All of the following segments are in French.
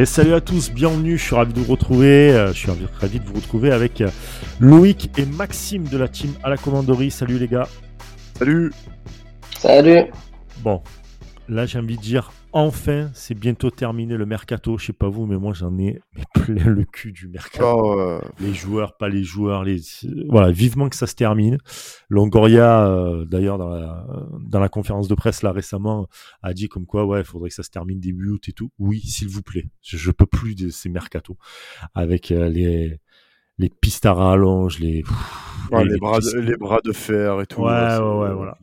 Et salut à tous, bienvenue, je suis ravi de vous retrouver, euh, je suis ravi de vous retrouver avec euh, Loïc et Maxime de la team à la commanderie. Salut les gars. Salut. Salut. Bon, là j'ai envie de dire enfin, c'est bientôt terminé le mercato. Je sais pas vous, mais moi j'en ai plein le cul du mercato. Oh, Les joueurs, pas les joueurs, les voilà, vivement que ça se termine. Longoria, euh, d'ailleurs dans la, dans la conférence de presse là récemment, a dit comme quoi ouais, il faudrait que ça se termine début août et tout. Oui, s'il vous plaît, je, je peux plus de ces mercatos avec euh, les les pistes à rallonge, les ouais, les, bras de, les bras de fer et tout. Ouais, ouais, ouais, voilà.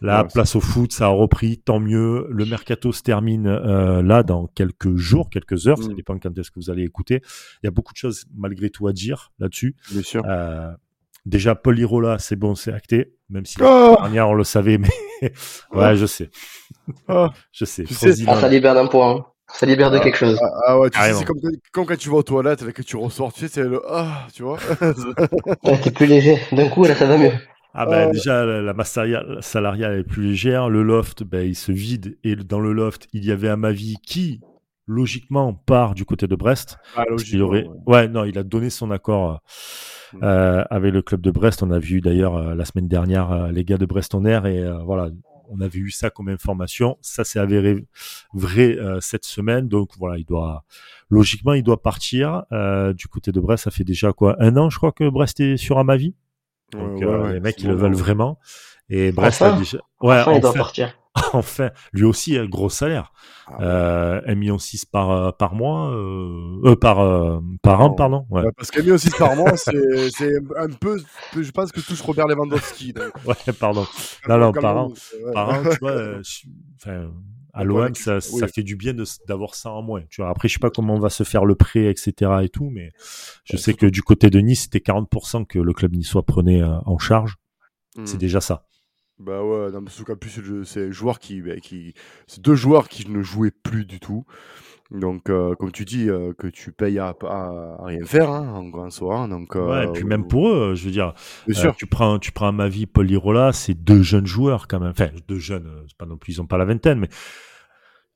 La Ouais, place au foot, ça a repris, tant mieux. Le mercato se termine euh, là dans quelques jours, quelques heures. Ça Mm. dépend quand est-ce que vous allez écouter. Il y a beaucoup de choses malgré tout à dire là-dessus. Bien sûr. Euh, déjà, Paul Lirola, c'est bon, c'est acté. Même si Oh la dernière, on le savait, mais ouais, je sais. Ah. Je sais. Tu sais- Frosinone. Ah, ça libère d'un point. hein. Ça libère de Ah, quelque chose. Ah, ah ouais, tu sais, Carrément. c'est comme, comme quand tu vas aux toilettes et que tu ressors, tu sais, c'est le ah, tu vois. Ouais, T'es plus léger. D'un coup, là, ça va mieux. Ah ben Euh, déjà la la masse salariale, salariale est plus légère, le loft ben, il se vide et dans le loft il y avait Amavi qui logiquement part du côté de Brest. ah, logiquement, aurait... ouais. ouais. non, il a donné son accord Mm. euh, avec le club de Brest. On a vu d'ailleurs euh, la semaine dernière euh, les gars de Brest en air et euh, voilà, on avait eu ça comme information. Ça s'est avéré vrai euh, cette semaine, donc voilà, il doit logiquement il doit partir euh, du côté de Brest. Ça fait déjà quoi un an, je crois que Brest est sur Amavi? Donc Ouais, euh, ouais, les mecs ils le veulent vraiment. Et Brest Enfin déjà ouais Enfin, il doit partir. enfin lui aussi un gros salaire. Ah, Euh, 1,6 million par, euh, par mois, euh, euh, par, euh, par an, pardon. Ouais, Ouais, parce qu'un million six par mois, c'est c'est un peu, je pense que touche Robert Lewandowski. donc. ouais pardon. Non, non, par an. Par an, tu vois, euh, je- enfin, à l'OM, ça, oui. ça fait du bien d'avoir ça en moins. Tu vois, après, je sais pas comment on va se faire le prêt, etc. et tout, mais je Ouais, sais que du côté de Nice, c'était 40% que le club niçois prenait euh, en charge. C'est déjà ça. Bah ouais, non, parce qu'en plus, c'est un joueur qui, bah, qui c'est deux joueurs qui ne jouaient plus du tout. Donc, euh, comme tu dis, euh, que tu payes à, à- à rien faire, hein, en grand soir. Donc, Ouais, euh, et puis même pour eux, euh, je veux dire, bien Euh, sûr. tu prends, tu prends ma vie, Paul Lirola, c'est deux jeunes joueurs quand même. Enfin, deux jeunes, euh, c'est pas non plus, ils ont pas la vingtaine, mais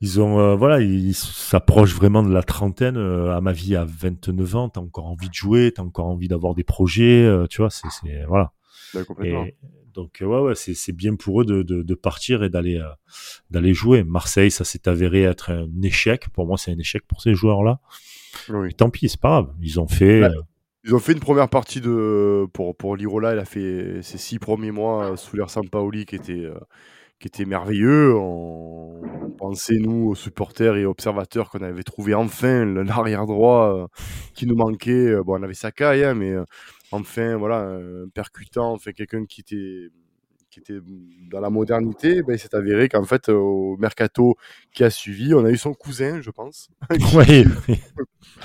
ils ont, euh, voilà, ils s'approchent vraiment de la trentaine. Euh, à ma vie, à 29 ans, t'as encore envie de jouer, t'as encore envie d'avoir des projets, euh, tu vois, c'est, c'est, voilà. Bah, complètement. Et donc, euh, ouais, ouais, c'est, bien pour eux de, de, de partir et d'aller, euh, d'aller jouer. Marseille, ça s'est avéré être un échec. Pour moi, c'est un échec pour ces joueurs-là. Oui. Tant pis, c'est pas grave. Ils ont fait, Ouais. euh, Ils ont fait une première partie de pour pour Lirola, il a fait ses six premiers mois sous l'air Sampaoli qui était euh, qui était merveilleux. On, on pensait nous aux supporters et observateurs qu'on avait trouvé enfin l'arrière droit euh, qui nous manquait. Bon, on avait Sakai, hein, mais enfin voilà, un percutant, enfin quelqu'un qui était qui était dans la modernité, ben, il s'est avéré qu'en fait, euh, au mercato qui a suivi, on a eu son cousin, je pense. ouais,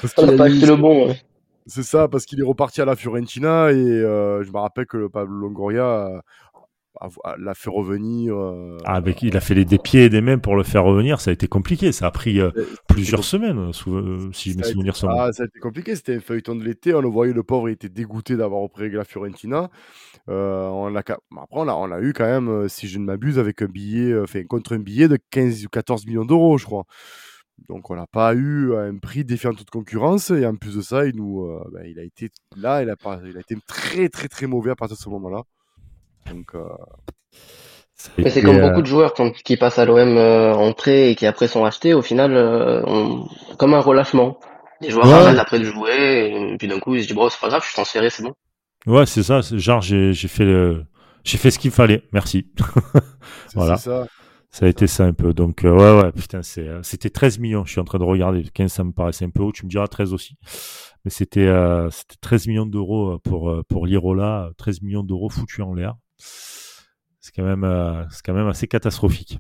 Parce qu'il a pas eu- acheté le bon. ouais. c'est ça, parce qu'il est reparti à la Fiorentina et euh, je me rappelle que le Pablo Longoria l'a fait revenir. euh, Ah, il a fait les des pieds et des mains pour le faire revenir. Ça a été compliqué. Ça a pris euh, euh, plusieurs semaines, sou- si mes été- souvenirs sont bons. Ah, ça a été compliqué, c'était un feuilleton de l'été. On le voyait, le pauvre, il était dégoûté d'avoir repris la Fiorentina. Euh, on l'a ca- Après, on a, on a eu quand même, si je ne m'abuse, avec un billet, enfin, contre un billet de 15 ou 14 millions d'euros, je crois. Donc, on n'a pas eu un prix défiant toute concurrence. Et en plus de ça, il, nous, ben, il a été là, il a, il a été très, très, très mauvais à partir de ce moment-là. Donc, euh, c'est comme euh, beaucoup de joueurs quand- qui passent à l'OM euh, en prêt et qui après sont achetés, au final, euh, on- comme un relâchement. Les joueurs Ouais. arrêtent après de jouer, et puis d'un coup, ils se disent, bon, c'est pas grave, je suis transféré, c'est bon. Ouais, c'est ça. Genre, j'ai j'ai fait, le- j'ai fait ce qu'il fallait. Merci. c'est Voilà. c'est ça. ça a été ça un peu. Donc, euh, ouais, ouais, putain, c'est, euh, c'était 13 millions. Je suis en train de regarder. 15, ça me paraissait un peu haut. Tu me diras 13 aussi. Mais c'était, euh, c'était 13 millions d'euros euh, pour, euh, pour l'Irola. 13 millions d'euros foutus en l'air. C'est quand même, euh, c'est quand même assez catastrophique.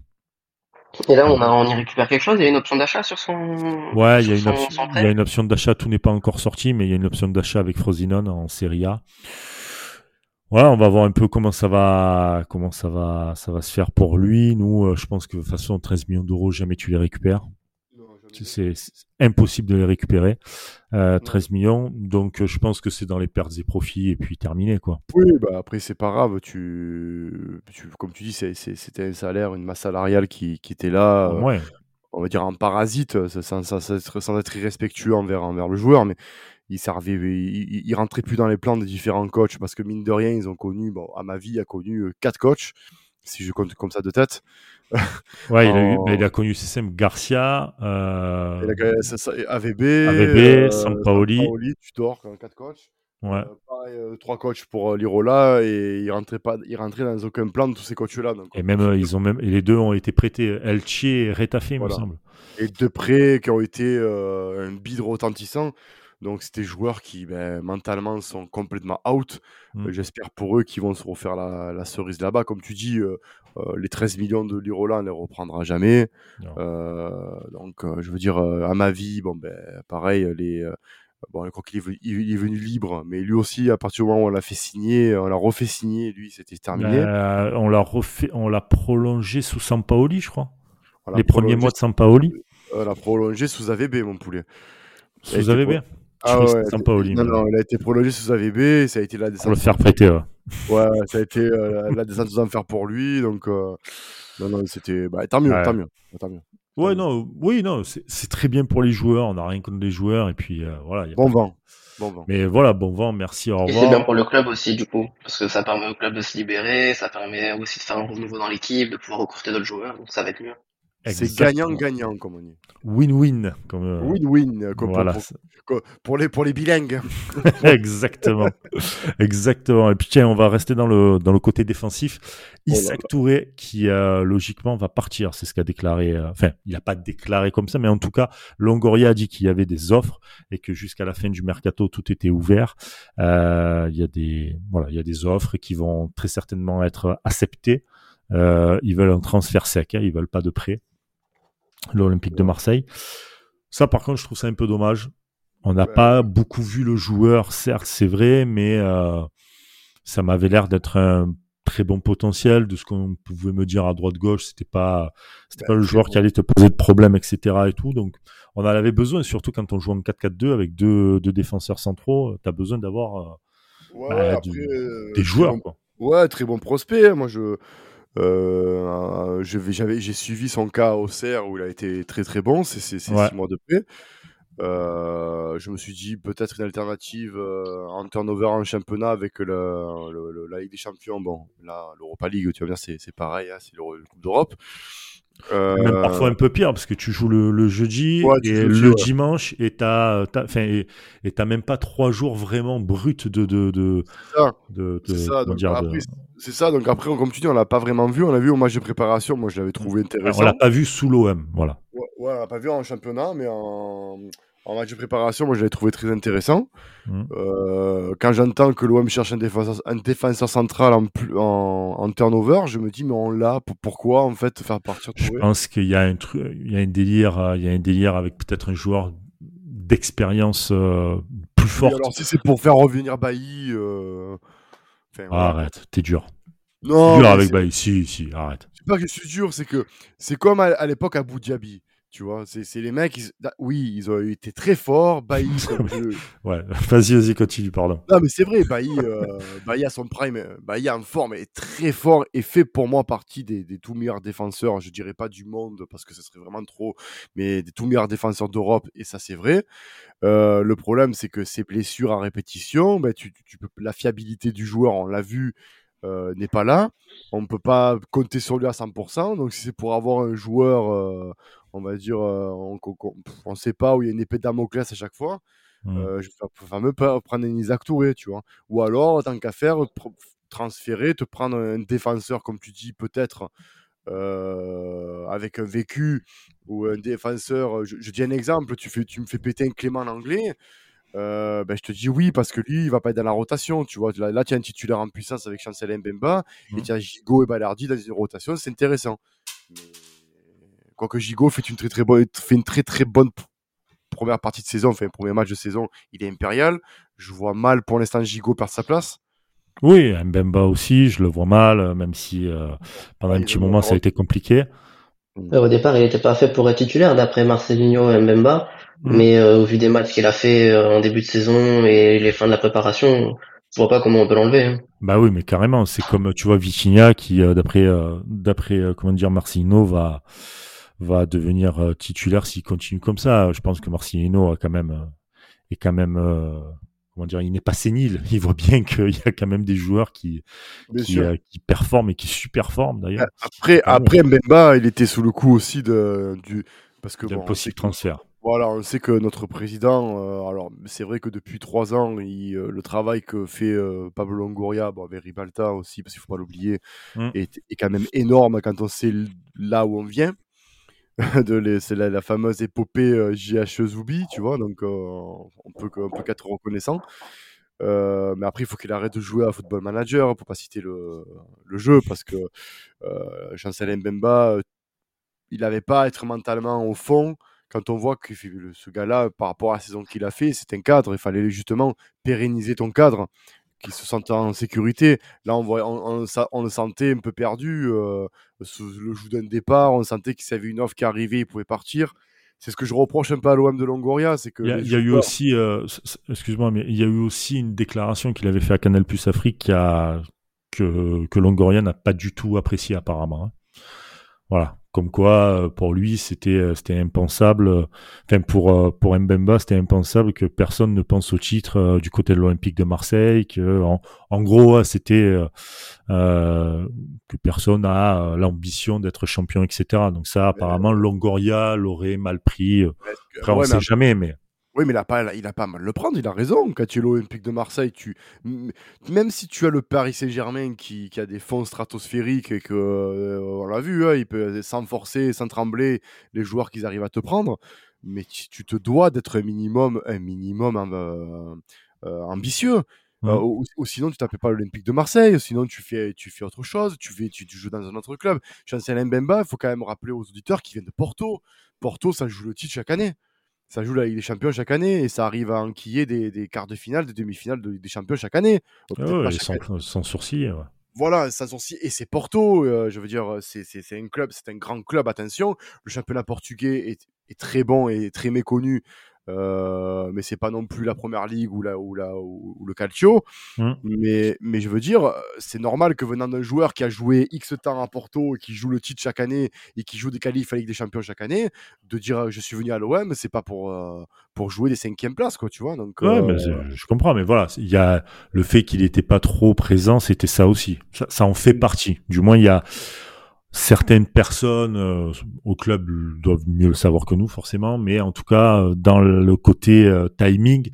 Et là, on, a, on y récupère quelque chose, il y a une option d'achat sur son. Ouais, il y son- option, son il y a une option d'achat, tout n'est pas encore sorti, mais il y a une option d'achat avec Frosinone en Serie A. Ouais, on va voir un peu comment ça va, comment ça va, ça va se faire pour lui. Nous, euh, je pense que de toute façon, 13 millions d'euros, jamais tu les récupères. C'est impossible de les récupérer. Euh, 13 millions, donc euh, je pense que c'est dans les pertes et profits et puis terminé quoi. Oui, bah après, c'est pas grave. Tu, tu- comme tu dis, c'était un salaire, une masse salariale qui, qui était là. euh, Ouais. on va dire un parasite, sans, sans, être, sans être irrespectueux envers, envers le joueur, mais il servait, il, il, rentrait plus dans les plans des différents coachs parce que mine de rien, ils ont connu, bon, à ma vie, il a connu quatre coachs, si je compte comme ça de tête. ouais, il, a eu, il a connu CSM Garcia, euh, il a, AVB, AVB euh, Sampaoli. Sampaoli, Tudor, quatre coachs. Ouais. Euh, pareil, euh, trois coachs pour euh, Lirola et il rentrait pas, il rentrait dans aucun plan de tous ces coachs-là. Et même euh, ils ont même, et les deux ont été prêtés, Elche et Retafe, il me semble. Et deux prêts qui ont été un bide retentissant. Donc c'est des joueurs qui ben, mentalement sont complètement out. Mm. J'espère pour eux qu'ils vont se refaire la, la cerise là-bas. Comme tu dis, les 13 millions de Lirola, on les reprendra jamais. donc je veux dire, à ma vie, bon ben pareil, les Bon, je crois qu'il est, il est, venu libre, mais lui aussi, à partir du moment où on l'a fait signer, on l'a refait signer, lui, c'était terminé. Euh, on l'a refait, on l'a prolongé sous Sampaoli, je crois. Les premiers mois de Sampaoli. On l'a prolongé sous AVB, mon poulet. Sous AVB ah ouais, Sampaoli. Non, non, il a été prolongé sous AVB, ça a été la descente. Pour le faire prêter, ouais. Ouais, ça a été euh, la descente aux enfers pour lui, donc euh, non, non, c'était. Bah, tant mieux, tant mieux, tant mieux. Ouais, non, oui, non, c'est très bien pour les joueurs. On n'a rien contre les joueurs. Et puis, euh, voilà. bon vent. Bon vent. Mais voilà, bon vent, merci, au revoir. Et c'est bien pour le club aussi, du coup. Parce que ça permet au club de se libérer, ça permet aussi de faire un renouveau dans l'équipe, de pouvoir recruter d'autres joueurs. Donc ça va être mieux. C'est gagnant-gagnant, comme on dit. Win-win. Comme, euh, Win-win, comme voilà. pour, pour, les, pour les bilingues. Exactement. Exactement. Et puis tiens, on va rester dans le, dans le côté défensif. Oh Isaac Touré, qui euh, logiquement va partir, c'est ce qu'a déclaré. Euh, enfin, il n'a pas déclaré comme ça, mais en tout cas, Longoria a dit qu'il y avait des offres et que jusqu'à la fin du mercato, tout était ouvert. il y a des voilà, il y a des offres qui vont très certainement être acceptées. Ils veulent un transfert sec, hein, ils veulent pas de prêt l'Olympique de Marseille. Ça, par contre, je trouve ça un peu dommage. On n'a pas beaucoup vu le joueur, certes, c'est vrai, mais euh, ça m'avait l'air d'être un très bon potentiel de ce qu'on pouvait me dire à droite-gauche. C'était pas, c'était pas le joueur qui allait te poser de problèmes, etc. et tout. Donc, on en avait besoin, surtout quand on joue en 4-4-2 avec deux, deux défenseurs centraux. Tu as besoin d'avoir euh, bah, des joueurs. Quoi. Ouais, très bon prospect. Hein. Moi, je, euh, j'ai suivi son cas au CER où il a été très très bon, c'est six mois de paix. Euh, je me suis dit peut-être une alternative euh, en turnover en championnat avec le, la Ligue des Champions. Bon, là, l'Europa League, tu vas dire, c'est pareil, hein, c'est le Coupe d'Europe. Euh... Même parfois un peu pire parce que tu joues le, le jeudi et le dimanche et t'as, enfin, et t'as même pas trois jours vraiment bruts de de de. C'est ça. donc après, c'est ça. Donc après, comme tu dis, on l'a pas vraiment vu. On l'a vu au match de préparation. Moi, je l'avais trouvé intéressant. On l'a pas vu sous l'OM, voilà. Ouais, ouais, on l'a pas vu en championnat, mais en en match de préparation, moi je l'ai trouvé très intéressant. Mmh. Euh, quand j'entends que l'OM cherche un défenseur, un défenseur central en, en, en, turnover, je me dis mais on l'a, pourquoi en fait faire partir Je pense qu'il y a un truc, il y a un délire, euh, il y a un délire avec peut-être un joueur d'expérience euh, plus fort. alors si c'est pour faire revenir Bailly, euh... enfin, arrête, t'es dur. Non, dur avec Bailly, si, si, arrête. C'est pas que je suis dur, c'est que c'est comme à, à l'époque à Dhabi. Tu vois, c'est les mecs, oui, ils ont été très forts. Bailly, ouais, vas-y, vas-y, continue, pardon. Non, mais c'est vrai, Bailly, euh, Bailly a son prime, euh, Bailly en forme, est très fort et fait pour moi partie des, des, tout meilleurs défenseurs. Je dirais pas du monde parce que ce serait vraiment trop, mais des tout meilleurs défenseurs d'Europe et ça, c'est vrai. Euh, le problème, c'est que ces blessures à répétition, ben, tu, tu peux, la fiabilité du joueur, on l'a vu, euh, n'est pas là. On ne peut pas compter sur lui à 100%. Donc, si c'est pour avoir un joueur, euh, on va dire, euh, on ne sait pas où il y a une épée de Damoclès à chaque fois, mmh. je vais fameux prendre un Isaac Touré, tu vois. Ou alors, tant qu'à faire, transférer, te prendre un défenseur, comme tu dis, peut-être. avec un vécu ou un défenseur, je, dis un exemple, tu, fais, tu me fais péter un Clément en anglais, euh, ben, je te dis oui parce que lui, il va pas être dans la rotation. Tu vois, là, tu as un titulaire en puissance avec Chancel Mbemba et mmh. tu as Gigot et Balardi dans une rotation. C'est intéressant. Mais... Quoique Gigot fait une très très bonne, fait une très très bonne première partie de saison, enfin, un premier match de saison, il est impérial. Je vois mal pour l'instant Gigot perdre sa place. Oui, Mbemba aussi, je le vois mal, même si euh, pendant un petit moment ça a été compliqué. Au départ, il n'était pas fait pour être titulaire d'après Marcelinho et Mbemba. Mm. Mais euh, au vu des matchs qu'il a fait euh, en début de saison et les fins de la préparation, je vois pas comment on peut l'enlever. Hein. Bah oui, mais carrément, c'est comme tu vois Vitinha qui, euh, d'après d'après comment dire Marcino va va devenir titulaire s'il continue comme ça. Je pense que Marcelino a quand même est quand même comment dire, il n'est pas sénile. Il voit bien qu'il y a quand même des joueurs qui qui, qui, performent et qui super-forment d'ailleurs. Après après Mbemba, il était sous le coup aussi de du parce que bon, possible transfert. Voilà, on sait que notre président, euh, alors c'est vrai que depuis trois ans, il, euh, le travail que fait euh, Pablo Longoria, bon, avec Ribalta aussi, parce qu'il ne faut pas l'oublier, est, est, quand même énorme quand on sait là où on vient. c'est la, la, fameuse épopée JH Zoubi, tu vois, donc on peut, on peut qu'être reconnaissant. mais après, il faut qu'il arrête de jouer à Football Manager, pour pas citer le, le jeu, parce que Chancel Mbemba, il n'avait pas à être mentalement au fond quand on voit que ce gars-là, par rapport à la saison qu'il a fait, c'est un cadre. Il fallait justement pérenniser ton cadre, qu'il se sente en sécurité. Là, on, voit, on, le sentait un peu perdu. Euh, le jour d'un départ, on sentait qu'il savait une offre qui arrivait, il pouvait partir. C'est ce que je reproche un peu à l'OM de Longoria, c'est que il y a, eu aussi, euh, excuse-moi, mais il y a eu aussi une déclaration qu'il avait fait à Canal Plus Afrique qui a, que, que Longoria n'a pas du tout apprécié apparemment. Hein. Voilà, comme quoi euh, pour lui c'était euh, c'était impensable euh, enfin pour pour Mbemba c'était impensable que personne ne pense au titre du côté de l'Olympique de Marseille que en, gros c'était euh, que personne a l'ambition d'être champion etc donc ça apparemment Longoria l'aurait mal pris après on sait jamais mais oui, mais il a pas, il a pas mal le prendre. Il a raison. Quand tu es l'Olympique de Marseille, tu, même si tu as le Paris Saint-Germain qui, qui, a des fonds stratosphériques et que, euh, on l'a vu, hein, il peut sans forcer, sans trembler, les joueurs qu'ils arrivent à te prendre. Mais tu, te dois d'être un minimum, un minimum euh, euh, ambitieux. ou, sinon, tu t'appelles pas l'Olympique de Marseille. Sinon, tu fais, tu fais autre chose. Tu, fais, tu, joues dans un autre club. Chancel Mbemba, il faut quand même rappeler aux auditeurs qui viennent de Porto. Porto, ça joue le titre chaque année ça joue la Ligue des Champions chaque année et ça arrive à enquiller des, des quarts de finale, des demi-finales de, des Champions chaque année. Ah sans, sans, sourcil. Voilà, sans sourcil. Et c'est Porto, euh, je veux dire, c'est un club, c'est un grand club, attention. Le championnat portugais est, est très bon et très méconnu euh, mais c'est pas non plus la première ligue ou, la, ou, la, ou, le calcio. Mmh. Mais, mais je veux dire, c'est normal que venant d'un joueur qui a joué X temps à Porto et qui joue le titre chaque année et qui joue des qualifs à Ligue des Champions chaque année, de dire je suis venu à l'OM, c'est pas pour, euh, pour jouer des cinquièmes places, quoi, tu vois. Donc, ouais, mais euh, je comprends, mais voilà, il y a le fait qu'il n'était pas trop présent, c'était ça aussi. Ça, ça en fait mmh. partie. Du moins, il y a certaines personnes euh, au club doivent mieux le savoir que nous forcément, mais en tout cas euh, dans le côté euh, timing,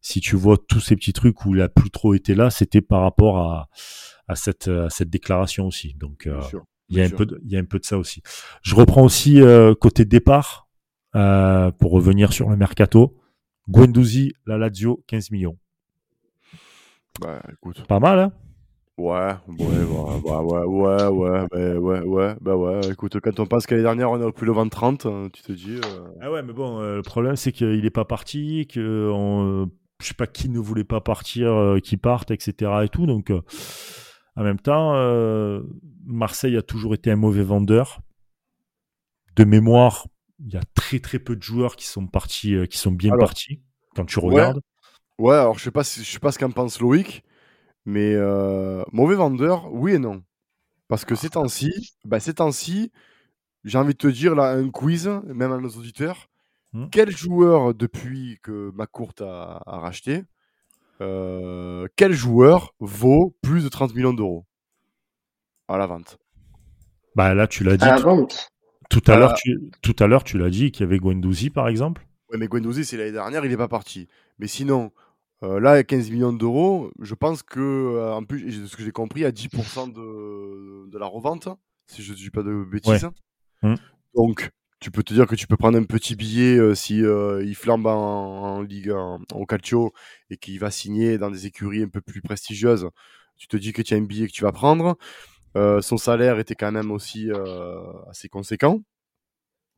si tu vois tous ces petits trucs où il a plus trop été là, c'était par rapport à, à cette à cette déclaration aussi. Donc il y a un peu de, il y a un peu de ça aussi. Je reprends aussi côté départ pour revenir sur le mercato. Guendouzi, la Lazio, 15 millions. Bah, écoute. Pas mal, hein? Ouais, ouais, ouais, ouais, ouais, ouais, ouais, ouais, ouais, bah ouais. Écoute, quand on pense qu'année dernière on a plus le 20 30, tu te dis. Euh... Ah ouais, mais bon, euh, le problème c'est qu'il est pas parti, que on, je sais pas qui ne voulait pas partir, euh, qui parte, etc. et tout. Donc, euh, en même temps, Marseille a toujours été un mauvais vendeur. De mémoire, il y a très très peu de joueurs qui sont partis, qui sont bien partis quand tu regardes. Ouais, alors je sais pas, je sais pas ce qu'en pense Loïc. Mais euh, mauvais vendeur, oui et non. Parce que ces temps-ci, bah, ces temps-ci, j'ai envie de te dire là un quiz, même à nos auditeurs. Mmh. Quel joueur depuis que McCourt a, a racheté, euh, quel joueur vaut plus de 30 millions d'euros à la vente? Bah là, tu l'as dit. À la vente. Tout à l'heure, tu, tout à l'heure, tu l'as dit qu'il y avait Guendouzi par exemple? Oui, mais Guendouzi, c'est l'année dernière, il n'est pas parti. Mais sinon, euh, là, 15 millions d'euros, je pense que, euh, en plus, de ce que j'ai compris, à 10% de, de, la revente, si je ne dis pas de bêtises. Mmh. Donc, tu peux te dire que tu peux prendre un petit billet euh, si il flambe en, Ligue en, au Calcio et qu'il va signer dans des écuries un peu plus prestigieuses. Tu te dis que tu as un billet que tu vas prendre. son salaire était quand même aussi assez conséquent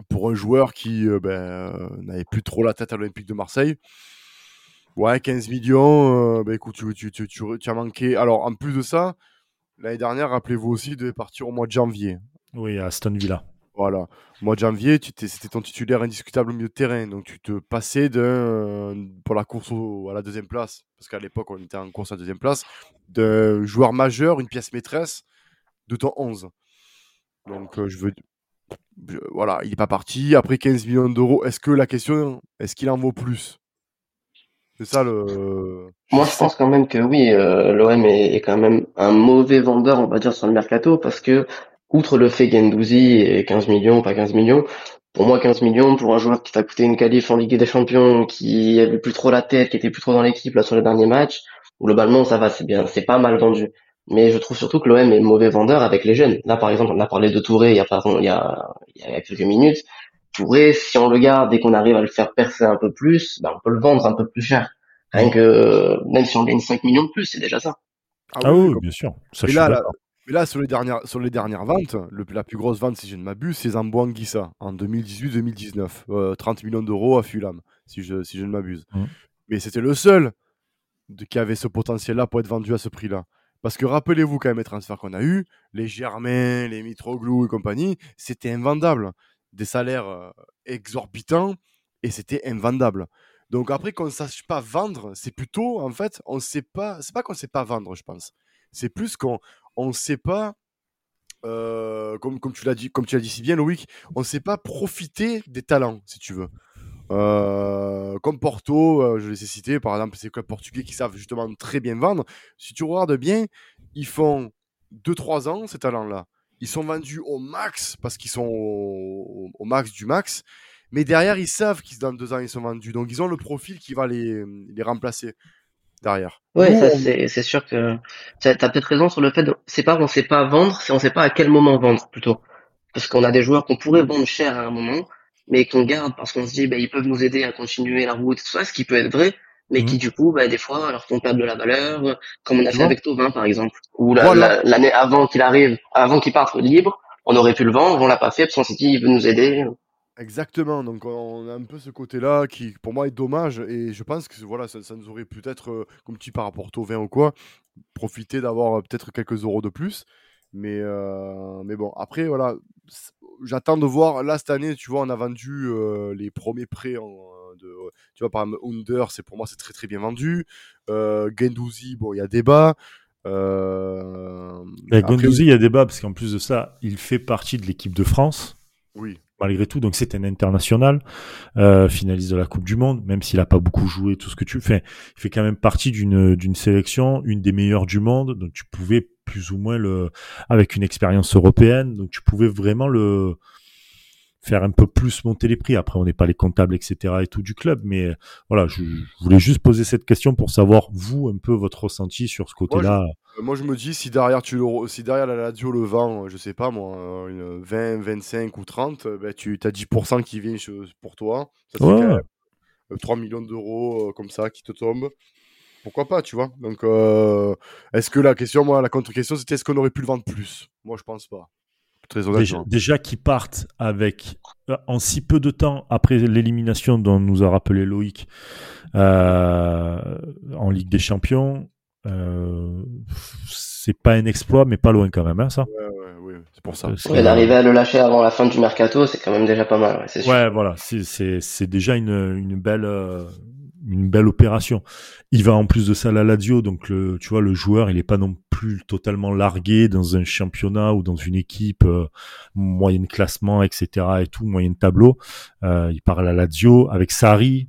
pour un joueur qui ben, n'avait plus trop la tête à l'Olympique de Marseille. Ouais, 15 millions, euh, bah écoute, tu, tu, tu, tu, as manqué. Alors, en plus de ça, l'année dernière, rappelez-vous aussi, de partir au mois de janvier. Oui, à Aston Villa. Voilà. Au mois de janvier, c'était ton titulaire indiscutable au milieu de terrain. Donc, tu te passais d'un, pour la course à la deuxième place, parce qu'à l'époque, on était en course à la deuxième place, d'un joueur majeur, une pièce maîtresse de ton 11. Donc, euh, je veux. voilà, il n'est pas parti. Après 15 millions d'euros, est-ce que la question, est-ce qu'il en vaut plus? C'est le. Moi, je pense quand même que oui, euh, l'OM est, quand même un mauvais vendeur, on va dire, sur le mercato, parce que, outre le fait Gendouzi et 15 millions, pas 15 millions, pour moi, 15 millions pour un joueur qui t'a coûté une qualif en Ligue des Champions, qui avait plus trop la tête, qui était plus trop dans l'équipe là sur les derniers matchs, globalement, ça va, c'est bien, c'est pas mal vendu. Mais je trouve surtout que l'OM est mauvais vendeur avec les jeunes. Là, par exemple, on a parlé de Touré il y a, pas, il y a, il y a quelques minutes. Touré, si on le garde et qu'on arrive à le faire percer un peu plus, ben, on peut le vendre un peu plus cher. Rien que, même si on gagne 5 millions de plus, c'est déjà ça. Ah, ah oui, bien sûr. Ça, et là, là, mais là, sur les dernières, sur les dernières ventes, le, la plus grosse vente, si je ne m'abuse, c'est Zambo Anguissa en 2018-2019. 30 euh, millions d'euros à Fulham, si je, si je ne m'abuse. Mmh. Mais c'était le seul de, qui avait ce potentiel-là pour être vendu à ce prix-là. Parce que rappelez-vous quand même les transferts qu'on a eu, les Germain, les Mitroglou et compagnie, c'était invendable. Des salaires exorbitants et c'était invendable. Donc après qu'on ne sache pas vendre, c'est plutôt en fait, on sait pas, c'est pas qu'on ne sait pas vendre, je pense. C'est plus qu'on on sait pas comme, tu l'as dit, comme tu l'as dit si bien, Loïc, on ne sait pas profiter des talents, si tu veux. Comme Porto, je les ai cités, par exemple, ces clubs portugais qui savent justement très bien vendre. Si tu regardes bien, ils font 2-3 ans, ces talents-là. Ils sont vendus au max parce qu'ils sont au, max du max. Mais derrière, ils savent qu'ils dans deux ans, ils sont vendus. Donc, ils ont le profil qui va les, les remplacer derrière. Ouais, ça, c'est sûr que tu as, peut-être raison sur le fait de c'est pas qu'on sait pas vendre, c'est on sait pas à quel moment vendre plutôt. Parce qu'on a des joueurs qu'on pourrait vendre cher à un moment, mais qu'on garde parce qu'on se dit, bah, ils peuvent nous aider à continuer la route, tout ça, ce qui peut être vrai, mais qui, mmh. du coup, bah, des fois, alors qu'on perd de la valeur, comme on a fait avec Tovin, par exemple, ou l'année avant qu'il arrive, avant qu'il parte libre, on aurait pu le vendre, on l'a pas fait parce qu'on s'est dit, il veut nous aider. Exactement, donc on a un peu ce côté-là qui, pour moi, est dommage, et je pense que voilà, ça, nous aurait peut-être, euh, comme tu par rapport au vin ou quoi, profité d'avoir euh, peut-être quelques euros de plus, mais, euh, mais bon, après, voilà, j'attends de voir. Là, cette année, tu vois, on a vendu les premiers prêts. En, de, tu vois, par exemple, Under, c'est pour moi, c'est très très bien vendu. Euh, Gendouzi, bon, il y a débat. Euh, Gendouzi, il y a débat parce qu'en plus de ça, il fait partie de l'équipe de France. Oui. Malgré tout, donc c'est un international, euh, finaliste de la Coupe du Monde, même s'il a pas beaucoup joué, tout ce que tu fais. Il fait quand même partie d'une d'une sélection, une des meilleures du monde, donc tu pouvais plus ou moins le, avec une expérience européenne. Donc tu pouvais vraiment le faire un peu plus monter les prix. Après, on n'est pas les comptables, etc. et tout du club, mais voilà, je, voulais juste poser cette question pour savoir vous un peu votre ressenti sur ce côté-là. Moi, je, me dis si derrière tu le, si derrière la radio le vend, je sais pas moi, une 20, 25 ou 30, ben tu as 10% qui vient pour toi. Ça fait 3 millions d'euros euh, comme ça qui te tombent pourquoi pas, tu vois? Donc, euh, est-ce que la question, moi, la contre-question, c'était est-ce qu'on aurait pu le vendre plus? Moi, je pense pas. Très honnêtement. Déjà, qu'ils partent avec, euh, en si peu de temps après l'élimination dont nous a rappelé Loïc euh, en Ligue des Champions, c'est pas un exploit, mais pas loin quand même, hein, ça. Ouais, ouais, ouais, c'est pour ça. d'arriver à le lâcher avant la fin du mercato, c'est quand même déjà pas mal. Ouais, ouais voilà, c'est déjà une, une belle une belle opération. Il va en plus de ça à la Lazio, donc le, tu vois, le joueur, il est pas non plus totalement largué dans un championnat ou dans une équipe euh, moyenne classement, etc. et tout, moyenne tableau. Euh, il part à la Lazio avec Sari.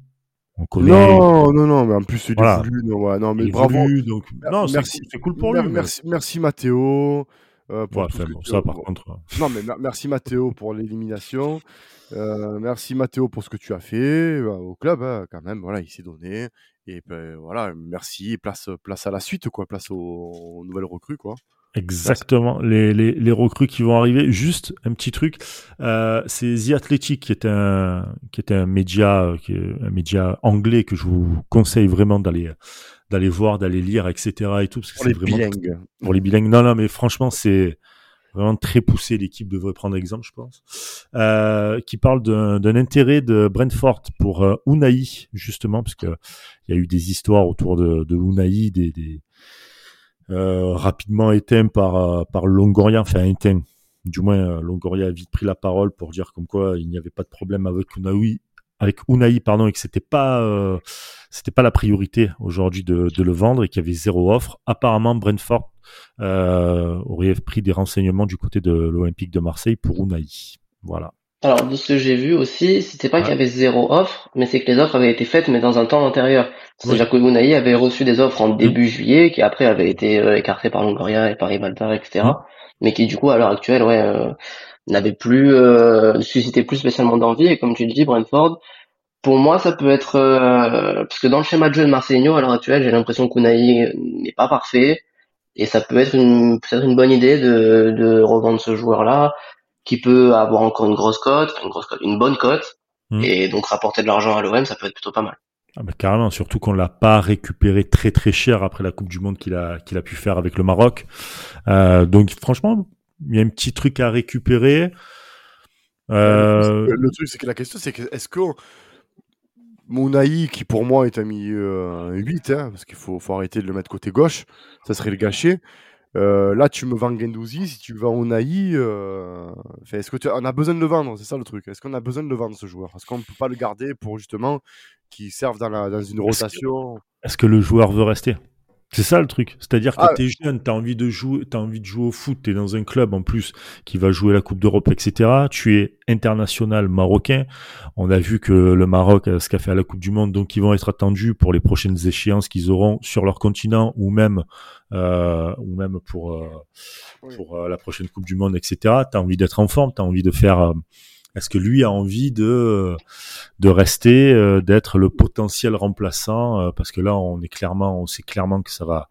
On connaît. Non, non, non, mais en plus il est voulu, non, ouais, non, mais bravo. donc, non, merci, c'est cool pour lui. Merci, merci Mathéo. Euh, pour ça, par contre. Non, mais merci Mathéo pour l'élimination. Euh, merci Mathéo pour ce que tu as fait bah, au club, hein, quand même. Voilà, il s'est donné. Et ben, voilà, merci. Place, place à la suite, quoi. Place aux, nouvelles recrues, quoi. Exactement, les, les, les, recrues qui vont arriver. Juste un petit truc, euh, c'est The Athletic qui est un qui est un média qui est un média anglais que je vous conseille vraiment d'aller d'aller voir, d'aller lire, etc. et tout parce que pour les vraiment bilingues. Pour les bilingues, non non, mais franchement c'est vraiment très poussé. L'équipe devrait prendre exemple, je pense. Euh, qui parle d'un intérêt de Brentford pour euh, Unai, justement, parce que il y a eu des histoires autour de, de Unai, des, des euh, rapidement éteints par euh, par Longoria, enfin éteints. Du moins, Longoria a vite pris la parole pour dire comme quoi il n'y avait pas de problème avec Unai, avec Unai, pardon, et que c'était pas euh, c'était pas la priorité aujourd'hui de, de, le vendre et qu'il y avait zéro offre. Apparemment, Brentford euh, aurait pris des renseignements du côté de l'Olympique de Marseille pour Unai. Voilà. Alors, de ce que j'ai vu aussi, c'était pas qu'il y avait zéro offre, mais c'est que les offres avaient été faites, mais dans un temps antérieur. C'est-à-dire que Unai avait reçu des offres en mm. début juillet, qui après avaient été euh, écartées par Longoria et par Rivalta, etc. Mm. Mais qui, du coup, à l'heure actuelle, ouais, euh, n'avaient plus, euh, suscité plus spécialement d'envie. Et comme tu le dis, Brentford, pour moi, ça peut être, euh, parce que dans le schéma de jeu de Marcelinho, à l'heure actuelle, j'ai l'impression qu'Unai n'est pas parfait. Et ça peut être une, peut-être une bonne idée de, de revendre ce joueur-là qui peut avoir encore une grosse cote, une grosse cote, une bonne cote, hmm. et donc rapporter de l'argent à l'OM, ça peut être plutôt pas mal. Ah bah carrément, surtout qu'on l'a pas récupéré très très cher après la Coupe du Monde qu'il a qu'il a pu faire avec le Maroc. Euh, donc franchement, il y a un petit truc à récupérer. Euh... Le truc, c'est que la question, c'est que est-ce que Mounaï, qui pour moi est un milieu 8, euh, hein, parce qu'il faut, faut, arrêter de le mettre côté gauche, ça serait le gâcher. Euh, là, tu me vends Gendouzi, si tu vends Unai, euh... est-ce que tu on a besoin de le vendre C'est ça le truc. Est-ce qu'on a besoin de le vendre ce joueur? Est-ce qu'on ne peut pas le garder pour justement qu'il serve dans, la, dans une rotation? Est-ce que le joueur veut rester? C'est ça le truc. C'est-à-dire que ah. tu es jeune, tu as envie de jouer, as envie de jouer au foot, tu es dans un club en plus qui va jouer la Coupe d'Europe, etc. Tu es international marocain. On a vu que le Maroc, ce qu'a fait à la Coupe du Monde, donc ils vont être attendus pour les prochaines échéances qu'ils auront sur leur continent ou même euh, ou même pour euh, pour euh, la prochaine Coupe du Monde, etc. Tu as envie d'être en forme, tu as envie de faire est-ce que lui a envie de de rester, euh, d'être le potentiel remplaçant euh, Parce que là, on est clairement, on sait clairement que ça va,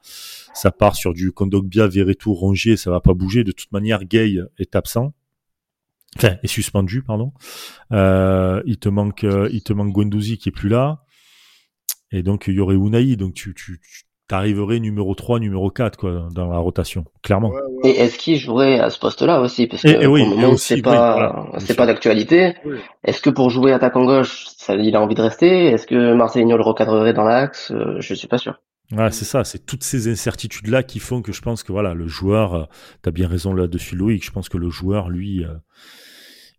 ça part sur du Kondogbia, Verretou, Rongier, ça va pas bouger. De toute manière, Gay est absent. Enfin, est suspendu, pardon. Euh, il te manque, il te manque Guendouzi qui est plus là. Et donc, il y aurait. Donc, tu, t'arriverais numéro 3, numéro 4 quoi, dans la rotation, clairement. Et est-ce qu'il jouerait à ce poste-là aussi? Parce que pour le moment, c'est pas, c'est pas d'actualité. Est-ce que pour jouer attaquant gauche, ça, il a envie de rester? Est-ce que Marcelinho le recadrerait dans l'axe? Euh, Je suis pas sûr. Ouais, c'est ça, c'est toutes ces incertitudes-là qui font que je pense que voilà, le joueur, euh, tu as bien raison là-dessus Loïc, je pense que le joueur, lui, euh,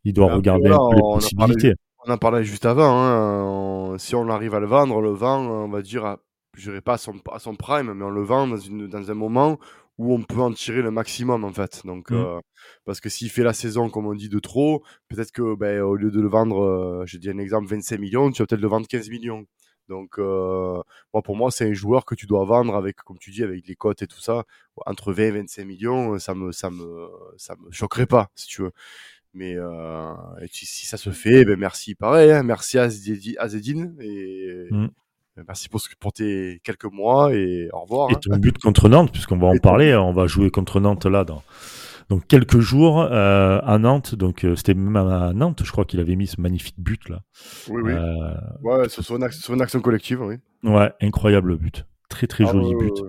il doit regarder un peu les possibilités. on en parlait juste avant, hein, si on arrive à le vendre, le vend, on va dire à je dirais pas à son, à son prime, mais on le vend dans, une, dans un moment où on peut en tirer le maximum en fait. Donc, mmh. euh, parce que s'il fait la saison comme on dit de trop, peut-être que ben, au lieu de le vendre, euh, je dis un exemple, 25 millions, tu vas peut-être le vendre 15 millions. Donc, euh, moi, pour moi, c'est un joueur que tu dois vendre avec, comme tu dis, avec les cotes et tout ça, entre 20 et 25 millions, ça me, ça me, ça me choquerait pas, si tu veux. Mais euh, si, ça se fait, ben merci, pareil, hein, merci à Zedine et, mmh. Euh, merci pour, pour tes quelques mois et au revoir. Et hein. ton but contre Nantes, puisqu'on va en parler, on va jouer contre Nantes là dans donc quelques jours euh, à Nantes. Donc euh, c'était même à Nantes, je crois qu'il avait mis ce magnifique but là. Oui, oui. ouais, sur une action collective, oui. Ouais, incroyable but. Très très ah, joli but.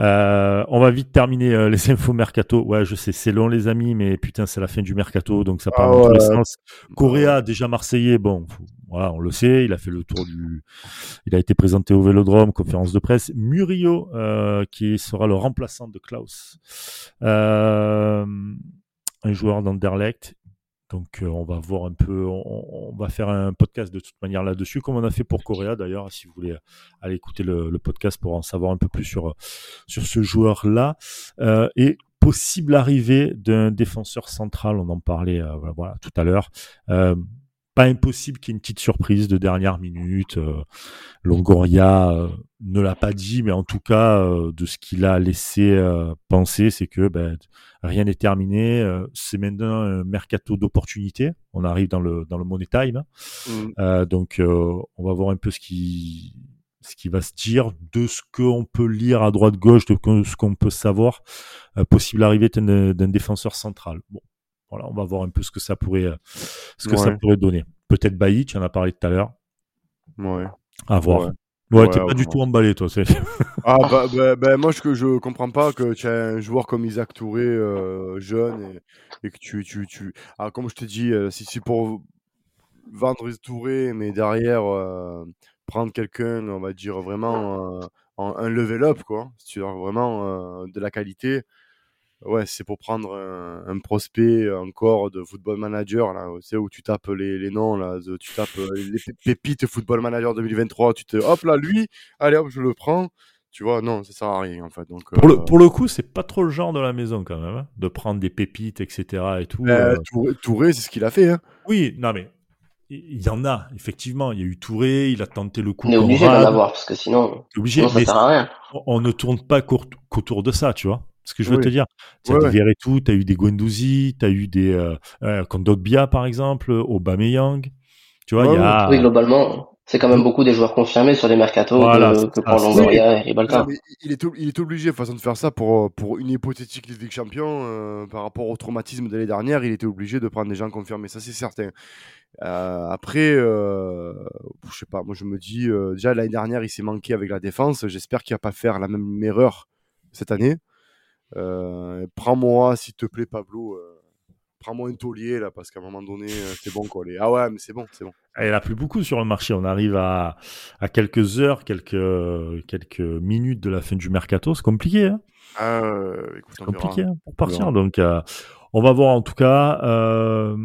Euh, on va vite terminer euh, les infos mercato. Ouais, je sais, c'est long les amis, mais putain, c'est la fin du mercato, donc ça part ah, dans tous les sens. Correa, déjà marseillais, bon, voilà, on le sait, il a fait le tour du, il a été présenté au Vélodrome, conférence de presse. Murillo, euh, qui sera le remplaçant de Klaus, un joueur d'Anderlecht donc euh, on va voir un peu, on, va faire un podcast de toute manière là-dessus, comme on a fait pour Correa d'ailleurs, si vous voulez aller écouter le, podcast pour en savoir un peu plus sur, sur ce joueur-là. Euh, et possible arrivée d'un défenseur central, on en parlait euh, voilà, tout à l'heure. Pas impossible qu'il y ait une petite surprise de dernière minute. Longoria ne l'a pas dit, mais en tout cas, de ce qu'il a laissé penser, c'est que ben, rien n'est terminé. Euh, c'est maintenant un mercato d'opportunité. On arrive dans le dans le money time. Mmh. Euh, donc euh, on va voir un peu ce qui ce qui va se dire de ce qu'on peut lire à droite gauche, de ce qu'on peut savoir. possible arrivée d'un défenseur central. Bon, voilà, on va voir un peu ce que ça pourrait ce que ça pourrait donner. Peut-être Bailly, tu en as parlé tout à l'heure. Ouais. À voir. Ouais, t'es pas du tout emballé, toi. ah, bah, bah, bah, moi, je, je comprends pas que tu as un joueur comme Isaac Touré, euh, jeune, et, et, que tu. tu, tu... Ah, comme je te dis, euh, si c'est pour vendre Touré, mais derrière euh, prendre quelqu'un, on va dire vraiment euh, en, un level up, quoi. Si tu as vraiment de la qualité, ouais, c'est pour prendre un, prospect encore de football manager, là, c'est où tu tapes les, les noms, là, tu tapes euh, les pépites football manager 2023, tu te, hop là, lui, allez hop, je le prends. Tu vois, non, ça sert à rien en fait. Donc, Pour, le, euh, pour le coup, c'est pas trop le genre de la maison quand même, hein, de prendre des pépites, etc. et tout. euh, euh. Touré, Touré, c'est ce qu'il a fait. Hein. Oui, non mais il y en a effectivement. Il y a eu Touré, il a tenté le coup. On est obligé d'en avoir parce que sinon, obligé, sinon ça sert à rien. on- on ne tourne pas qu'au- qu'autour de ça, tu vois. Ce que je veux Oui. te dire, tu as Ouais, des. Verretou, tu as eu des Guendouzi, tu as eu des euh, euh, Kondogbia par exemple, Aubameyang. Tu vois, il y a Oui, globalement, c'est quand même beaucoup des joueurs confirmés sur les mercatos Voilà, de- que prend Longoria et il, est, ob- il est obligé, façon de faire ça, pour, euh, pour une hypothétique Ligue des Champions, euh, par rapport au traumatisme de l'année dernière, il était obligé de prendre des gens confirmés, ça c'est certain. Euh, après, euh, je sais pas, moi je me dis, euh, déjà l'année dernière il s'est manqué avec la défense, j'espère qu'il va pas faire la même erreur cette année. Euh, Prends-moi, s'il te plaît, Pablo, euh, prends-moi un taulier là, parce qu'à un moment donné, euh, c'est bon quoi. Les... Ah ouais, mais c'est bon, c'est bon. En a plus beaucoup sur le marché. On arrive à, à quelques heures, quelques, quelques minutes de la fin du mercato. C'est compliqué, hein Ah, euh, écoute, C'est on compliqué hein, pour On partir. verra. Donc, euh, on va voir en tout cas euh,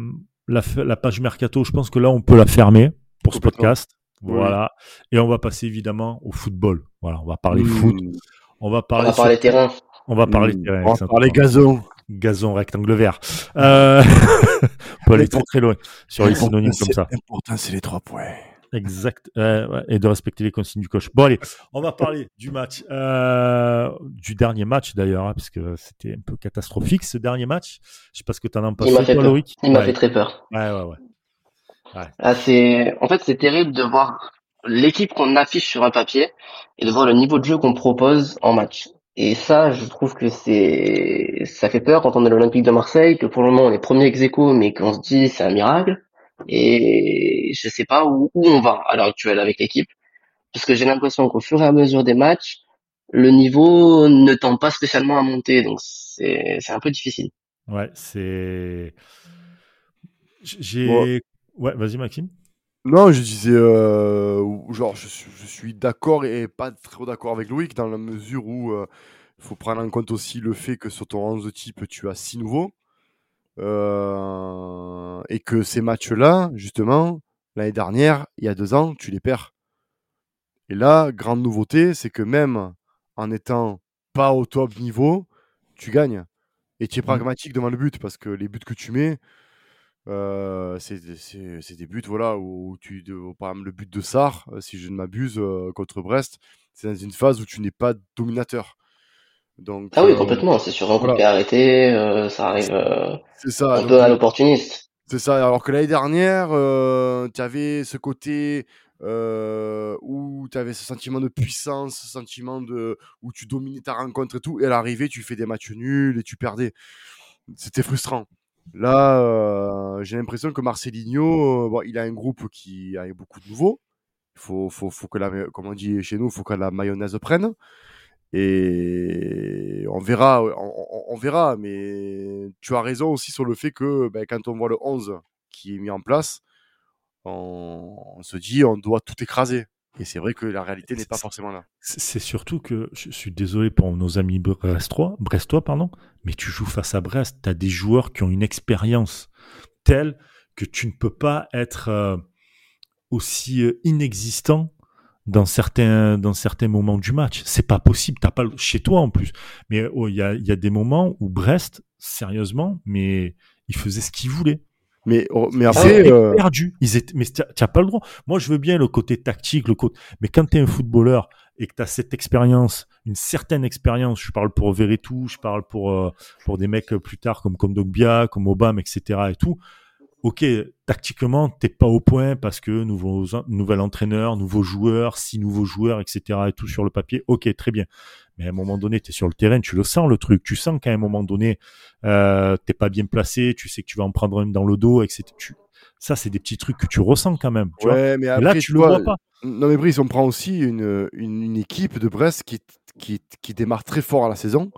la, la page mercato. Je pense que là, on peut la fermer pour ce podcast. Oui. Voilà. Et on va passer évidemment au football. Voilà, on va parler Mmh. foot. On va On parler, va parler sur- terrain. On va parler Mmh. On va parler gazon. gazon rectangle vert. Euh... on peut aller très très loin sur les synonymes comme ça. L'important, c'est les trois points. Exact. euh, ouais, et de respecter les consignes du coach. Bon, allez, on va parler du match. euh, du dernier match d'ailleurs, hein, parce que c'était un peu catastrophique ce dernier match. Je sais pas ce que tu en as pensé, Il m'a fait toi. Loïc? Il m'a ouais. fait très peur. ouais, ouais, ouais. Ah, c'est, en fait, c'est terrible de voir l'équipe qu'on affiche sur un papier et de voir le niveau de jeu qu'on propose en match. Et ça, je trouve que c'est, ça fait peur quand on est l'Olympique de Marseille, que pour le moment on est premier ex aequo, mais qu'on se dit c'est un miracle. Et je sais pas où, où on va à l'heure actuelle avec l'équipe, parce que j'ai l'impression qu'au fur et à mesure des matchs, le niveau ne tend pas spécialement à monter, donc c'est, c'est un peu difficile. Ouais, c'est. J'ai. Bon. Ouais, vas-y, Maxime. Non, je disais, euh, genre, je suis, je suis d'accord et pas trop d'accord avec Loïc dans la mesure où il faut prendre en compte aussi le fait que sur ton 11 type, tu as 6 nouveaux. Euh, et que ces matchs-là, justement, l'année dernière, il y a deux ans, tu les perds. Et là, grande nouveauté, c'est que même en étant pas au top niveau, tu gagnes. Et tu es pragmatique devant le but parce que les buts que tu mets, euh, c'est des buts voilà, où tu, de- par exemple, le but de Sarr, euh, si je ne m'abuse, euh, contre Brest, c'est dans une phase où tu n'es pas dominateur. Donc, Ah oui, euh, complètement, c'est sur un coup voilà. pied arrêté, ça arrive c'est ça. un peu à l'opportuniste. C'est ça. Alors que l'année dernière, tu avais ce côté où tu avais ce sentiment de puissance, ce sentiment de où tu dominais ta rencontre et tout. Et à l'arrivée, tu fais des matchs nuls et tu perdais. C'était frustrant. Là, euh, j'ai l'impression que Marcelinho, euh, il a un groupe qui a beaucoup de nouveaux. Il faut, faut, faut que la, comme on chez nous, faut que la mayonnaise prenne. Et on verra, on verra, mais tu as raison aussi sur le fait que ben, quand on voit le 11 qui est mis en place, on, on se dit on doit tout écraser. Et c'est vrai que la réalité n'est pas forcément là. C'est surtout que je suis désolé pour nos amis brestois, brestois pardon, mais tu joues face à Brest, tu as des joueurs qui ont une expérience telle que tu ne peux pas être euh, aussi euh, inexistant dans certains dans certains moments du match. C'est pas possible, t'as pas le- chez toi en plus. Mais oh, il y, a, il y a des moments où Brest, sérieusement, mais ils faisaient ce qu'ils voulaient. Mais, oh, mais Ils après, étaient euh, perdus. Ils étaient, mais t'as t'as pas le droit. Moi, je veux bien le côté tactique, le côté. Mais quand tu es un footballeur et que tu as cette expérience, une certaine expérience, je parle pour Veretout, je parle pour, euh, pour des mecs plus tard comme Kondogbia, comme Obama, etc. et tout. Ok, tactiquement, t'es pas au point parce que nouveau, nouvel entraîneur, nouveaux joueurs, six nouveaux joueurs, etc. et tout sur le papier. Ok, très bien. Mais à un moment donné, tu es sur le terrain, tu le sens le truc. Tu sens qu'à un moment donné, euh, t'es pas bien placé, tu sais que tu vas en prendre un dans le dos, etc. Tu- Ça, c'est des petits trucs que tu ressens quand même. Tu vois ouais, mais après, là, tu le vois, vois pas. Non, mais Brice, on prend aussi une, une, une équipe de Brest qui, qui, qui démarre très fort à la saison.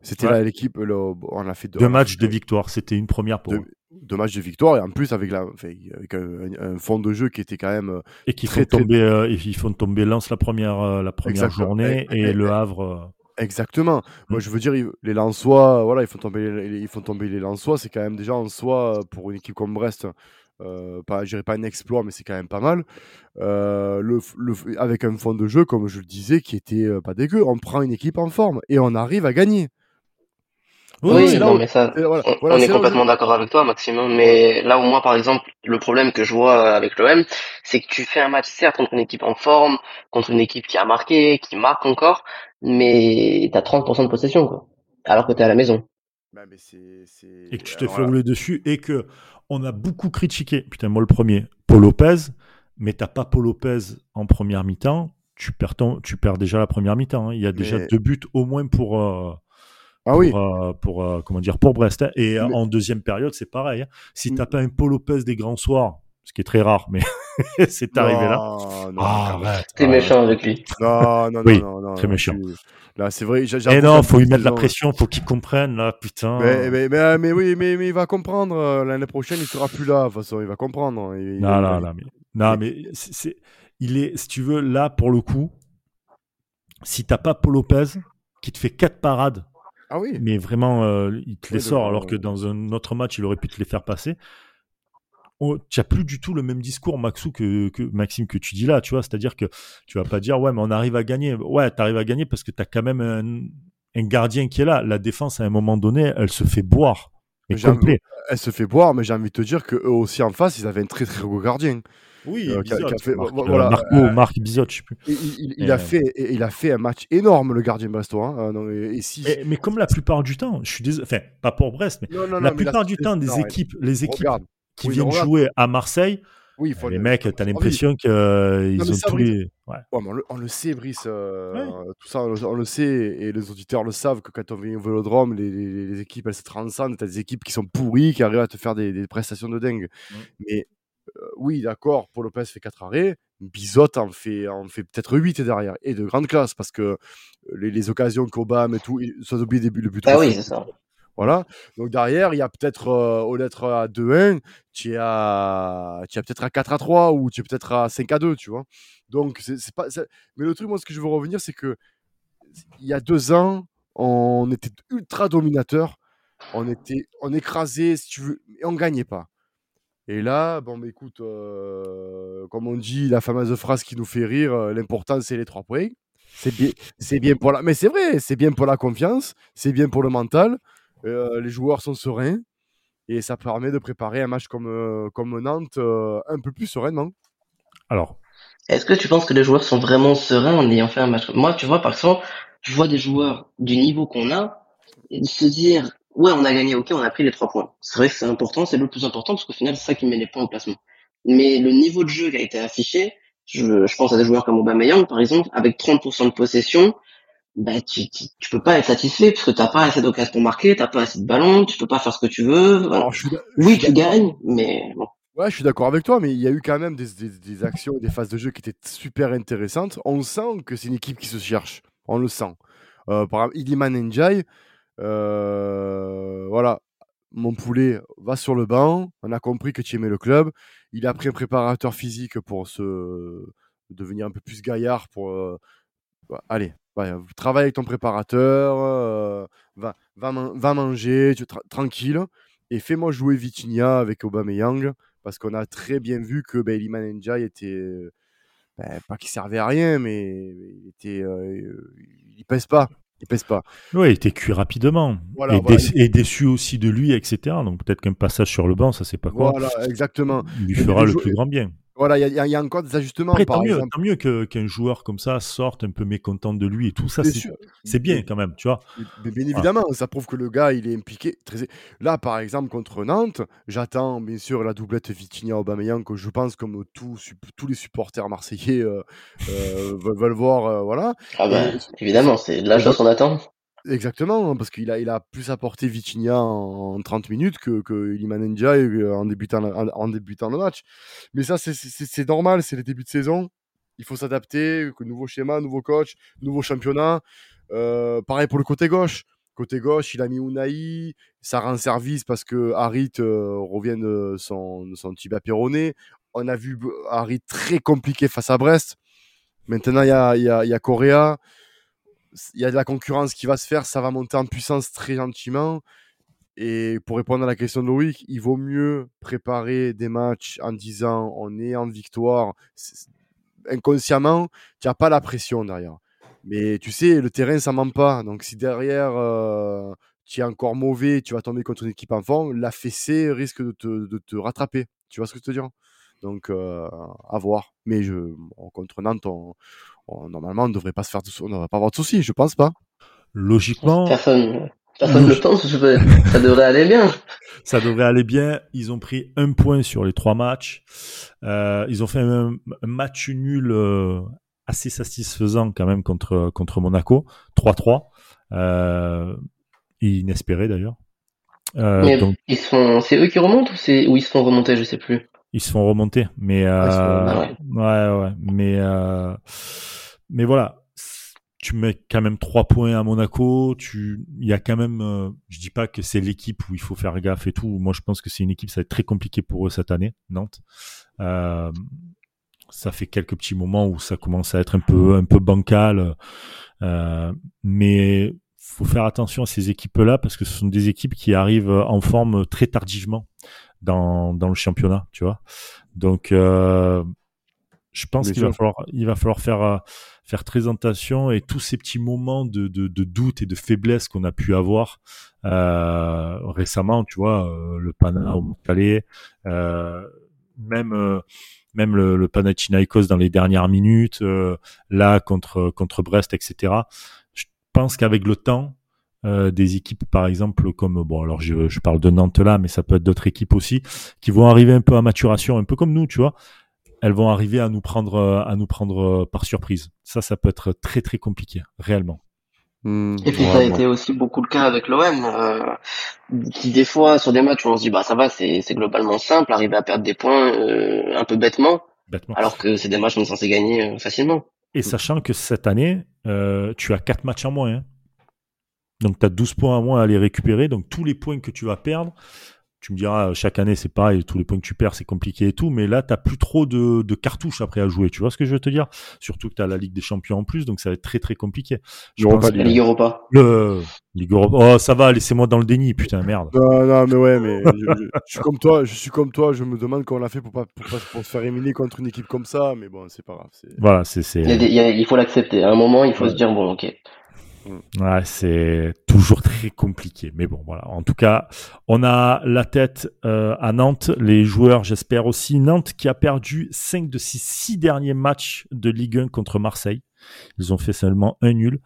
C'était Ouais. là l'équipe, on a fait Deux a matchs de victoire, c'était une première pour deux, eux. Deux matchs de victoire et en plus avec, la, enfin, avec un, un fond de jeu qui était quand même euh, Et qui très, font très- tomber, euh, et ils font tomber Lens la première, euh, la première Exactement. journée Eh, et eh, le eh. Havre. euh, Exactement. Moi, Mm. je veux dire, les Lensois, voilà, ils font tomber les, ils font tomber les Lensois. C'est quand même déjà en soi, euh, pour une équipe comme Brest, euh, pas, je dirais pas un exploit, mais c'est quand même pas mal. Euh, le, le, avec un fond de jeu, comme je le disais, qui était euh, pas dégueu. On prend une équipe en forme et on arrive à gagner. Oui, non, mais ça, voilà, on, voilà, on est, complètement d'accord avec toi, Maximum. Mais là où moi, par exemple, le problème que je vois avec l'OM, c'est que tu fais un match certes contre une équipe en forme, contre une équipe qui a marqué, qui marque encore, mais t'as 30% de possession, quoi. Alors que t'es à la maison. Bah, mais. Et que tu te fais rouler dessus et que on a beaucoup critiqué, putain, moi le premier, Paul Lopez, mais t'as pas Paul Lopez en première mi-temps, tu perds, ton, tu perds déjà la première mi-temps. Hein. Il y a déjà deux buts au moins pour. Euh, ah pour, oui. euh, pour euh, comment dire pour Brest hein. et mais... en deuxième période c'est pareil hein. si t'as pas un Paul Lopez des grands soirs ce qui est très rare mais c'est arrivé là non, ah, arrête, t'es méchant avec lui non non oui, non, non, très méchant tu... Là, c'est vrai. Et non, faut lui mettre la pression, faut qu'il comprenne, là, putain. Mais, mais, mais, mais oui, mais, mais, il va comprendre. L'année prochaine, il sera plus là. De toute façon, il va comprendre. Il, non, il, non, non, mais, non, mais c'est, il est, si tu veux, là, pour le coup, si t'as pas Paul Lopez, qui te fait quatre parades, ah oui. mais vraiment, euh, il te les sort, alors que dans un autre match, il aurait pu te les faire passer. Oh, tu n'as plus du tout le même discours, Maxou, que, que, Maxime, que tu dis là, tu vois. C'est-à-dire que tu vas pas dire, ouais, mais on arrive à gagner. Ouais, tu arrives à gagner parce que tu as quand même un, un, gardien qui est là. La défense, à un moment donné, elle se fait boire. Mais complet. Elle se fait boire, mais j'ai envie de te dire qu'eux aussi en face, ils avaient un très très gros gardien. Oui, euh, Bizot, qui a fait, Marc, voilà, Marco, euh, Marc Bizot, je sais plus. Il, il, il a fait, il a fait un match énorme, le gardien brestois. Hein, non, et, et si... mais, mais, comme la plupart du temps, je suis désolé, enfin, pas pour Brest, mais non, non, la plupart du temps, des équipes, les équipes regarde. qui Oui, viennent jouer à Marseille, Oui, faut les le- mecs, t'as l'impression qu'ils euh, ont ça, tous oui. les. Ouais. Ouais, mais on, le, on le sait, Brice. euh, Tout ça, on le, on le sait. Et les auditeurs le savent que quand on vient au vélodrome, les, les- les équipes, elles se transcendent. T'as des équipes qui sont pourries, qui arrivent à te faire des, des prestations de dingue. Ouais. Mais euh, oui, d'accord, Paul Lopez fait 4 arrêts. Bizot en fait, en fait peut-être 8 derrière. Et de grande classe, parce que euh, les, les occasions qu'Obama et tout, des buts, le but Ah oui, c'est ça. Voilà. Donc derrière, il y a peut-être, euh, au d'être à 2-1, tu es, à... tu peut-être à 4 à 3 ou tu es peut-être à 5 à 2, tu vois. Donc, c'est pas. Mais le truc, moi, ce que je veux revenir, c'est que il y a deux ans, on était ultra dominateur. On était, on écrasait, si tu veux, et on gagnait pas. Et là, bon, bah, écoute, euh, comme on dit, la fameuse phrase qui nous fait rire, euh, l'important, c'est les trois points. C'est bien, c'est bien pour la, mais c'est vrai, c'est bien pour la confiance, c'est bien pour le mental. Euh, les joueurs sont sereins et ça permet de préparer un match comme, euh, comme Nantes euh, un peu plus sereinement. Alors, Est-ce que tu penses que les joueurs sont vraiment sereins en ayant fait un match? Moi, tu vois, par exemple, je vois des joueurs du niveau qu'on a et de se dire, ouais, on a gagné, ok, on a pris les trois points. C'est vrai que c'est important, c'est le plus important parce qu'au final, c'est ça qui met les points au placement. Mais le niveau de jeu qui a été affiché, je, je pense à des joueurs comme Aubameyang, par exemple, avec 30% de possession, bah, tu, tu, tu peux pas être satisfait parce que t'as pas assez d'occasions pour marquer, t'as pas assez de ballons, tu peux pas faire ce que tu veux. Voilà. Alors, je suis, d'a- je Oui, tu gagnes, mais bon. Ouais, je suis d'accord avec toi, mais il y a eu quand même des, des, des actions, des phases de jeu qui étaient super intéressantes. On sent que c'est une équipe qui se cherche. On le sent. Euh, par exemple, Iliman Ndiaye, euh, voilà, mon poulet va sur le banc. On a compris que tu aimais le club. Il a pris un préparateur physique pour se devenir un peu plus gaillard. Pour euh, bah, allez, ouais, travaille avec ton préparateur, euh, va, va, va manger, tranquille, et fais-moi jouer Vitinha avec Aubameyang parce qu'on a très bien vu que ben, Iliman Ndiaye était euh, ben, pas qu'il servait à rien, mais il était, euh, il pèse pas, il pèse pas. oui, il était cuit rapidement. Voilà, et, voilà. déçu, et déçu aussi de lui, etc. Donc peut-être qu'un passage sur le banc, ça c'est pas quoi, Voilà, exactement. lui fera le plus grand bien. Voilà, il y a- il y, a- encore des ajustements. Après, par tant mieux, tant mieux que- qu'un joueur comme ça sorte un peu mécontent de lui et tout ça, c'est sûr. c'est bien quand même, tu vois. Mais bien évidemment, ça prouve que le gars, il est impliqué. Très... Là, par exemple, contre Nantes, j'attends bien sûr la doublette Vitinha-Aubameyang que je pense comme tous, sup- tous les supporters marseillais euh, euh, veulent, veulent voir. euh, voilà. Ah bah, Et- évidemment, c'est l'âge de son attend. Exactement, hein, parce qu'il a, plus apporté Vitinha en, en 30 minutes que, que Iliman euh, en débutant, le match. Mais ça, c'est- normal, c'est les débuts de saison. Il faut s'adapter, nouveau schéma, nouveau coach, nouveau championnat. Euh, pareil pour le côté gauche. Côté gauche, il a mis Unai, ça rend service parce que Harit euh, revient de son, de son. On a vu Harit très compliqué face à Brest. Maintenant, il y a, y, y a Correa il y a de la concurrence qui va se faire, ça va monter en puissance très gentiment. Et pour répondre à la question de Loïc, il vaut mieux préparer des matchs en disant on est en victoire. Inconsciemment, tu n'as pas la pression derrière. Mais tu sais, le terrain, ça ment pas. Donc si derrière, euh, tu es encore mauvais, tu vas tomber contre une équipe en forme, la fessée risque de te, de te rattraper. Tu vois ce que je veux dire? Donc, euh, à voir. Mais je, contre Nantes, normalement, on ne devrait pas se faire on devrait pas avoir de soucis, je pense pas. Logiquement. Personne, personne ne pense, ça devrait aller bien. Ça devrait aller bien. Ils ont pris un point sur les trois matchs. Euh, ils ont fait un, match nul euh, assez satisfaisant quand même contre, contre Monaco. 3-3. Euh, inespéré d'ailleurs. Euh, donc, ils sont, c'est eux qui remontent ou c'est où ils se font remonter, je sais plus. Ils se font remonter, mais euh, ouais. ouais. mais mais voilà, tu mets quand même trois points à Monaco. Tu, il y a quand même, euh, je dis pas que c'est l'équipe où il faut faire gaffe et tout. Moi, je pense que c'est une équipe, ça va être très compliqué pour eux cette année, Nantes. Euh, ça fait quelques petits moments où ça commence à être un peu, un peu bancal, euh, mais faut faire attention à ces équipes-là parce que ce sont des équipes qui arrivent en forme très tardivement dans, dans le championnat, tu vois. Donc, euh, je pense qu'il va falloir, il va falloir faire faire très attention et tous ces petits moments de, de, de doute et de faiblesse qu'on a pu avoir euh, récemment, tu vois, euh, le Pana au euh, même euh, même le, le Panathinaikos dans les dernières minutes, euh, là contre contre Brest, etc. Je pense qu'avec le temps, des équipes par exemple comme bon alors je, je parle de Nantes là, mais ça peut être d'autres équipes aussi qui vont arriver un peu à maturation, un peu comme nous, tu vois elles vont arriver à nous prendre, euh, à nous prendre euh, par surprise. Ça, ça peut être très très compliqué, réellement. Hmm, et puis ça a été aussi beaucoup le cas avec l'OM, euh, qui des fois sur des matchs où on se dit bah ça va, c'est globalement simple, arriver à perdre des points un peu bêtement, alors que c'est des matchs où on est censé gagner facilement. Et sachant que cette année, tu as quatre matchs en moins. Hein. Donc tu as 12 points en moins à les récupérer. Donc tous les points que tu vas perdre, tu me diras, chaque année, c'est pareil, tous les points que tu perds, c'est compliqué et tout, mais là, tu n'as plus trop de, de, cartouches après à jouer. Tu vois ce que je veux te dire? Surtout que tu as la Ligue des Champions en plus, donc ça va être très très compliqué. Je pense la Ligue Europa. Le... Ligue Europa. Oh, ça va, laissez-moi dans le déni, putain, merde. Non, non, mais ouais, mais je, suis comme toi, je suis comme toi, je me demande comment on a fait pour, pas, pour, pour, se faire éliminer contre une équipe comme ça, mais bon, c'est pas grave. Voilà, c'est. Il, il, faut l'accepter. À un moment, il faut se dire, bon, ok. Mm. Ouais, c'est toujours très compliqué. Mais bon, voilà. En tout cas, on a la tête euh, à Nantes. Les joueurs, j'espère aussi. Nantes qui a perdu 5 de ses 6 derniers matchs de Ligue 1 contre Marseille. Ils ont fait seulement un nul.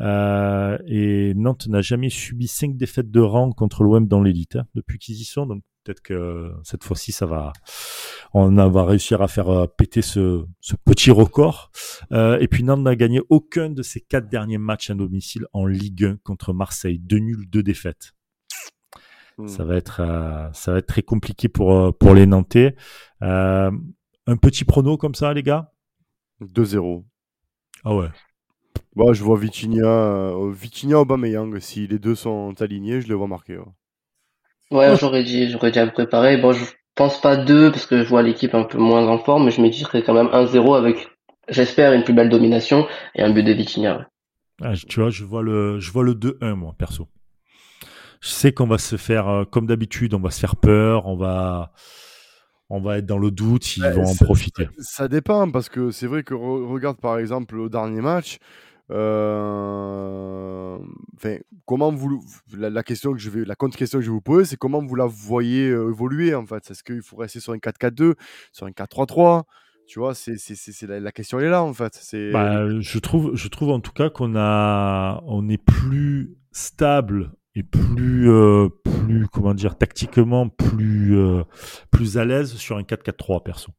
Euh, et Nantes n'a jamais subi 5 défaites de rang contre l'OM dans l'élite hein, depuis qu'ils y sont. Donc peut-être que cette fois-ci, ça va, on va réussir à faire euh, péter ce, ce petit record. Euh, et puis Nantes n'a gagné aucun de ses quatre derniers matchs à domicile en Ligue 1 contre Marseille. Deux nuls, deux défaites. Hmm. Ça va être, euh, ça va être très compliqué pour pour les Nantais. un petit prono comme ça, les gars? 2-0. Ah ouais. Bah, je vois Vitinha, Vitinha Aubameyang. Si les deux sont alignés, je les vois marquer. Ouais, j'aurais dit, j'aurais déjà préparé. Bon, je pense pas deux parce que je vois l'équipe un peu moins en forme, mais je me dis que quand même 1-0 avec, j'espère, une plus belle domination et un but de Vitinha. Ah, tu vois, je vois le, je vois le 2-1 moi perso. Je sais qu'on va se faire, euh, comme d'habitude, on va se faire peur, on va, on va être dans le doute, ils vont en profiter. Ça, dépend parce que c'est vrai que regarde par exemple au dernier match. Euh, comment vous la, question que je vais la contre-question que je vais vous poser c'est comment vous la voyez euh, évoluer en fait? Est-ce qu'il faut rester sur un 4-4-2 sur un 4-3-3 tu vois c'est la, la, question est là en fait. C'est bah, je trouve je trouve en tout cas qu'on a on est plus stable et plus euh, plus comment dire tactiquement plus plus à l'aise sur un 4-4-3 perso.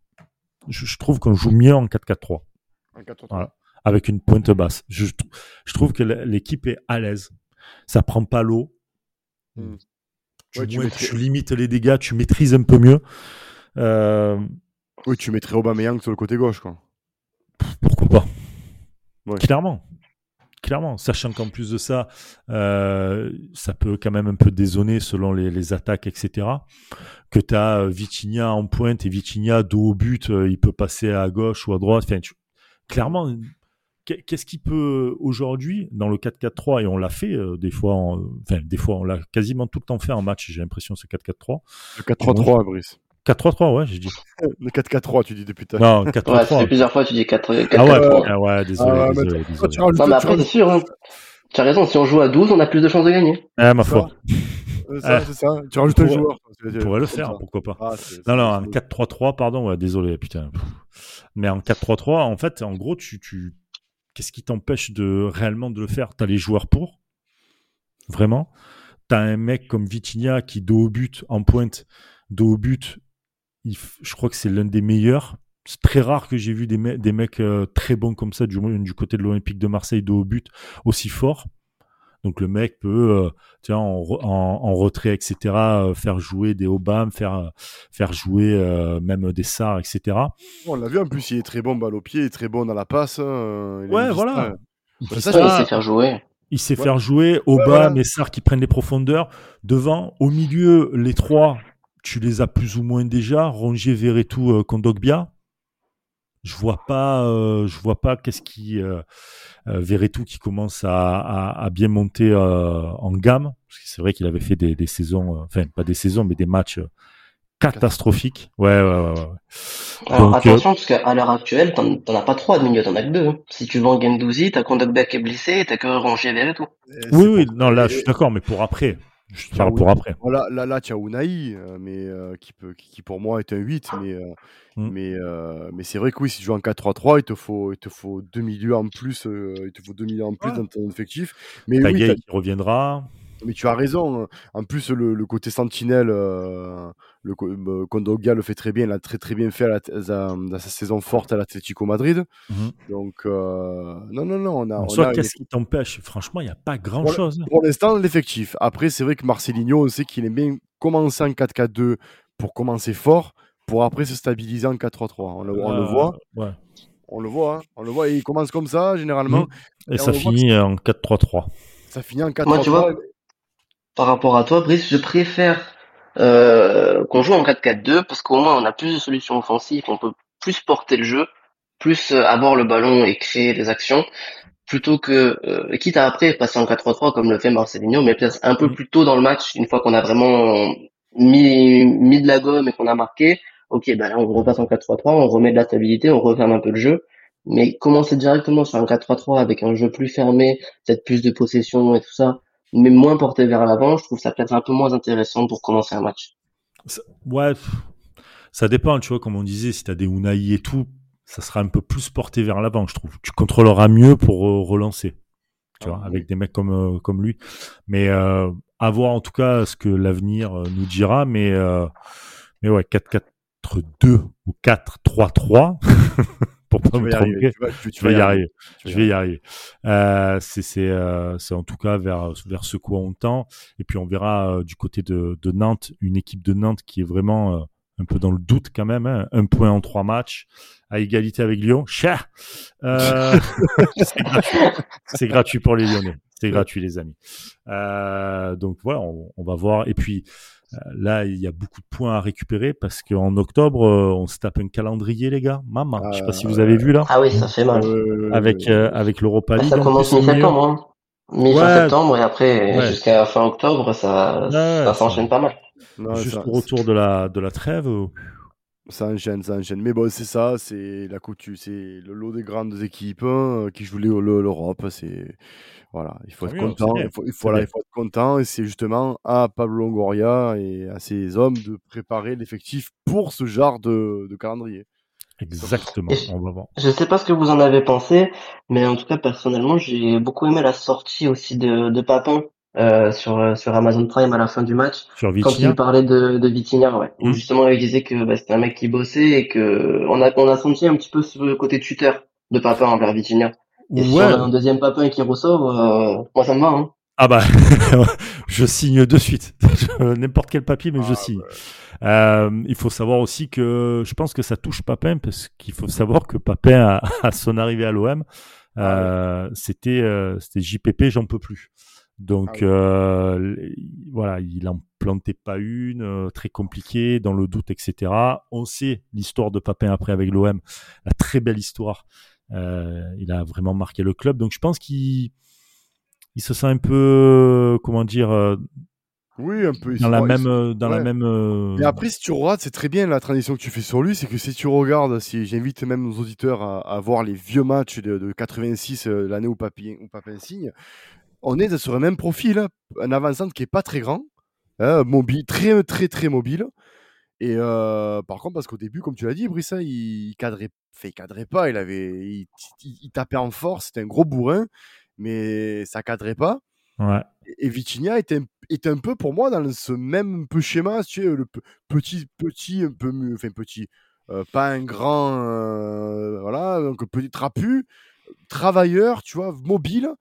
Je, trouve qu'on joue mieux en 4-4-3 voilà avec une pointe basse. Je, je trouve que l'équipe est à l'aise. Ça prend pas l'eau. Hmm. Tu, limites les dégâts, tu maîtrises un peu mieux. Euh... Oui, tu mettrais Aubameyang sur le côté gauche, quoi. Pourquoi pas? Clairement. Clairement, sachant qu'en plus de ça, euh, ça peut quand même un peu dézonner selon les, les attaques, etc. Que tu as euh, Vitinha en pointe et Vitinha dos au but, il peut passer à gauche ou à droite. Enfin, clairement, qu'est-ce qui peut aujourd'hui dans le 4-4-3 et on l'a fait euh, des fois, enfin des fois on l'a quasiment tout le temps fait en match. J'ai l'impression ce 4-4-3. Le 4-3-3, Brice. 4-3-3, ouais, j'ai dit. Le 4-4-3, tu dis depuis tout à l'heure. Non, 4-3-3. Ouais, ça fait plusieurs fois tu dis 4-4-3. Ah ouais, ah ouais, désolé. Ah, désolé, mais désolé. non, mais après, c'est sûr, hein. tu as raison, si on joue à 12, on a plus de chances de gagner. Ah, ma foi. Ça, c'est ça. Tu rajoutes un joueur. On pourrait le faire, pourquoi pas. Ah, non, non, un 4-3-3, pardon, ouais, désolé, putain. Mais en 4-3-3, en fait, en gros, tu, tu... qu'est-ce qui t'empêche de réellement de le faire? T'as les joueurs pour, vraiment? T'as un mec comme Vitinha qui, dos au but, en pointe, dos au but, je crois que c'est l'un des meilleurs. C'est très rare que j'ai vu des, mecs euh, très bons comme ça du, du côté de l'Olympique de Marseille, dos au but, aussi fort. Donc le mec peut, euh, tiens, en, en, retrait, etc., euh, faire jouer des Obama, faire faire jouer euh, même des Sars, etc. On l'a vu en plus, il est très bon balle au pied, il est très bon dans la passe. Hein, ouais, voilà. Ça, il sait faire jouer. Il sait faire jouer Obama et Sars qui prennent les profondeurs devant, au milieu, les trois. Tu les as plus ou moins déjà, Rongier, Verretou, Kondogbia je vois pas, euh, je vois pas qu'est-ce qui euh, tout qui commence à, à, à bien monter euh, en gamme. C'est vrai qu'il avait fait des, des saisons, euh, enfin pas des saisons, mais des matchs catastrophiques. Ouais, ouais, ouais. ouais. Alors, attention, parce qu'à l'heure actuelle, t'en, t'en as pas trois de milieu, t'en as que deux. Hein. Si tu vends Gendouzi, t'as Kondogbia qui est blessé, t'as que Rongier Verretou. Oui, oui, non, là, je suis d'accord, mais pour après. Je parle pour après. Là, là, là tu as Unai, mais, qui, peut, qui, pour moi est un 8, mais Mmh. Mais, euh, mais c'est vrai que oui, si tu joues en 4-3-3, il te faut, il te faut 2 milieux en plus, euh, il te faut 2 milieux en plus dans ton effectif. Mais oui, qui reviendra. Mais tu as raison. Hein. En plus, le, le côté sentinelle, euh, le bah, Kondoga le fait très bien. Il a très très bien fait à dans sa saison forte à l'Atlético Madrid. Mmh. Donc euh, non non non, on a. soit qu'est-ce qui t'empêche Franchement, il n'y a pas grand chose. Pour, pour l'instant, l'effectif. Après, c'est vrai que Marcelinho, on sait qu'il aime bien commencer en 4-4-2 pour commencer fort pour après se stabiliser en 4-3-3. On, le, on le voit. Ouais. On le voit, hein. on le voit. Et il commence comme ça, généralement. Mmh. Et, ça finit en 4-3-3. Ça finit en 4-3-3. Par rapport à toi, Brice, je préfère euh, qu'on joue en 4-4-2 parce qu'au moins on a plus de solutions offensives, on peut plus porter le jeu, plus euh, avoir le ballon et créer des actions, plutôt que, euh, quitte à après passer en 4-3-3 comme le fait Marcelinho, mais peut-être un peu mmh. plus tôt dans le match, une fois qu'on a vraiment mis, mis de la gomme et qu'on a marqué, ok, bah là on repasse en 4-3-3, on remet de la stabilité, on referme un peu le jeu. Mais commencer directement sur un 4-3-3 avec un jeu plus fermé, peut-être plus de possession et tout ça, mais moins porté vers l'avant, je trouve ça peut-être un peu moins intéressant pour commencer un match. ouais, ça dépend, tu vois, comme on disait, si tu as des Unai et tout, ça sera un peu plus porté vers l'avant, je trouve. Tu contrôleras mieux pour euh, relancer, tu vois, avec des mecs comme, euh, comme lui. Mais euh, à voir en tout cas ce que l'avenir euh, nous dira, mais, mais ouais, 4-4 2 ou 4, 3, 3. Pour pas me tromper. Tu vas, y arriver. Je vais y arriver. Euh, c'est euh, c'est en tout cas vers vers ce quoi on tend. Et puis on verra euh, du côté de, de Nantes une équipe de Nantes qui est vraiment un peu dans le doute quand même. Hein. Un point en trois matchs à égalité avec Lyon. Cher. C'est gratuit. Pour les Lyonnais. C'est gratuit les amis. donc voilà, on, on va voir. Et puis là, il y a beaucoup de points à récupérer parce qu'en octobre, euh, on se tape un calendrier, les gars. Maman, je sais pas si vous avez vu là. Ah oui, ça fait mal. avec euh, avec l'Europa League. ça commence mi-septembre. Hein. Mi-septembre et après jusqu'à fin octobre, ça, ça s'enchaîne pas mal. Juste au retour de la de la trêve. Ça enchaîne, ça enchaîne. Mais bon, c'est ça, c'est la couture, c'est le lot des grandes équipes hein, qui jouent l'Europe. C'est voilà, il faut être content. Il faut, il faut, il faut être content. Et c'est justement à Pablo Longoria et à ses hommes de préparer l'effectif pour ce genre de, de calendrier. Exactement. on va voir. Je sais pas ce que vous en avez pensé, mais en tout cas personnellement, j'ai beaucoup aimé la sortie aussi de, de Papin euh, sur sur Amazon Prime à la fin du match. Sur Quand il parlait de, de Vitinha, ouais. Mmh. Justement, il disait que bah, c'était un mec qui bossait et que on a on a senti un petit peu ce côté tuteur de Papin envers Vitinha. Et si on a un deuxième Papin qui ressort, euh, moi ça me va. Hein. Ah bah, je signe de suite. N'importe quel papier, mais je ah signe. Euh, il faut savoir aussi que je pense que ça touche Papin parce qu'il faut savoir que Papin, à, son arrivée à l'OM, ah euh, c'était euh, c'était JPP, j'en peux plus. Donc ah euh, voilà, il en plantait pas une, euh, très compliqué, dans le doute, etc. On sait l'histoire de Papin après avec l'OM, la très belle histoire il a vraiment marqué le club. Donc je pense qu'il il se sent un peu, comment dire, oui, un peu. Dans la même, dans la même. Mais après, si tu regardes, c'est très bien la transition que tu fais sur lui, c'est que si tu regardes, si j'invite même nos auditeurs à, voir les vieux matchs de, 86, l'année où Papin, où Papin signe, on est sur le même profil, hein. un avançant qui est pas très grand, hein, mobile, très très très mobile. Et par contre, parce qu'au début, comme tu l'as dit, Brissa, il cadrait, fait, cadrait pas, il avait, il, tapait en force, c'était un gros bourrin, mais ça cadrait pas. Ouais. Et Vitinha était, était un peu pour moi dans ce même peu schéma, tu sais, le petit, petit, un peu mieux, enfin petit, pas un grand, voilà, donc petit trapu, travailleur, tu vois, mobile,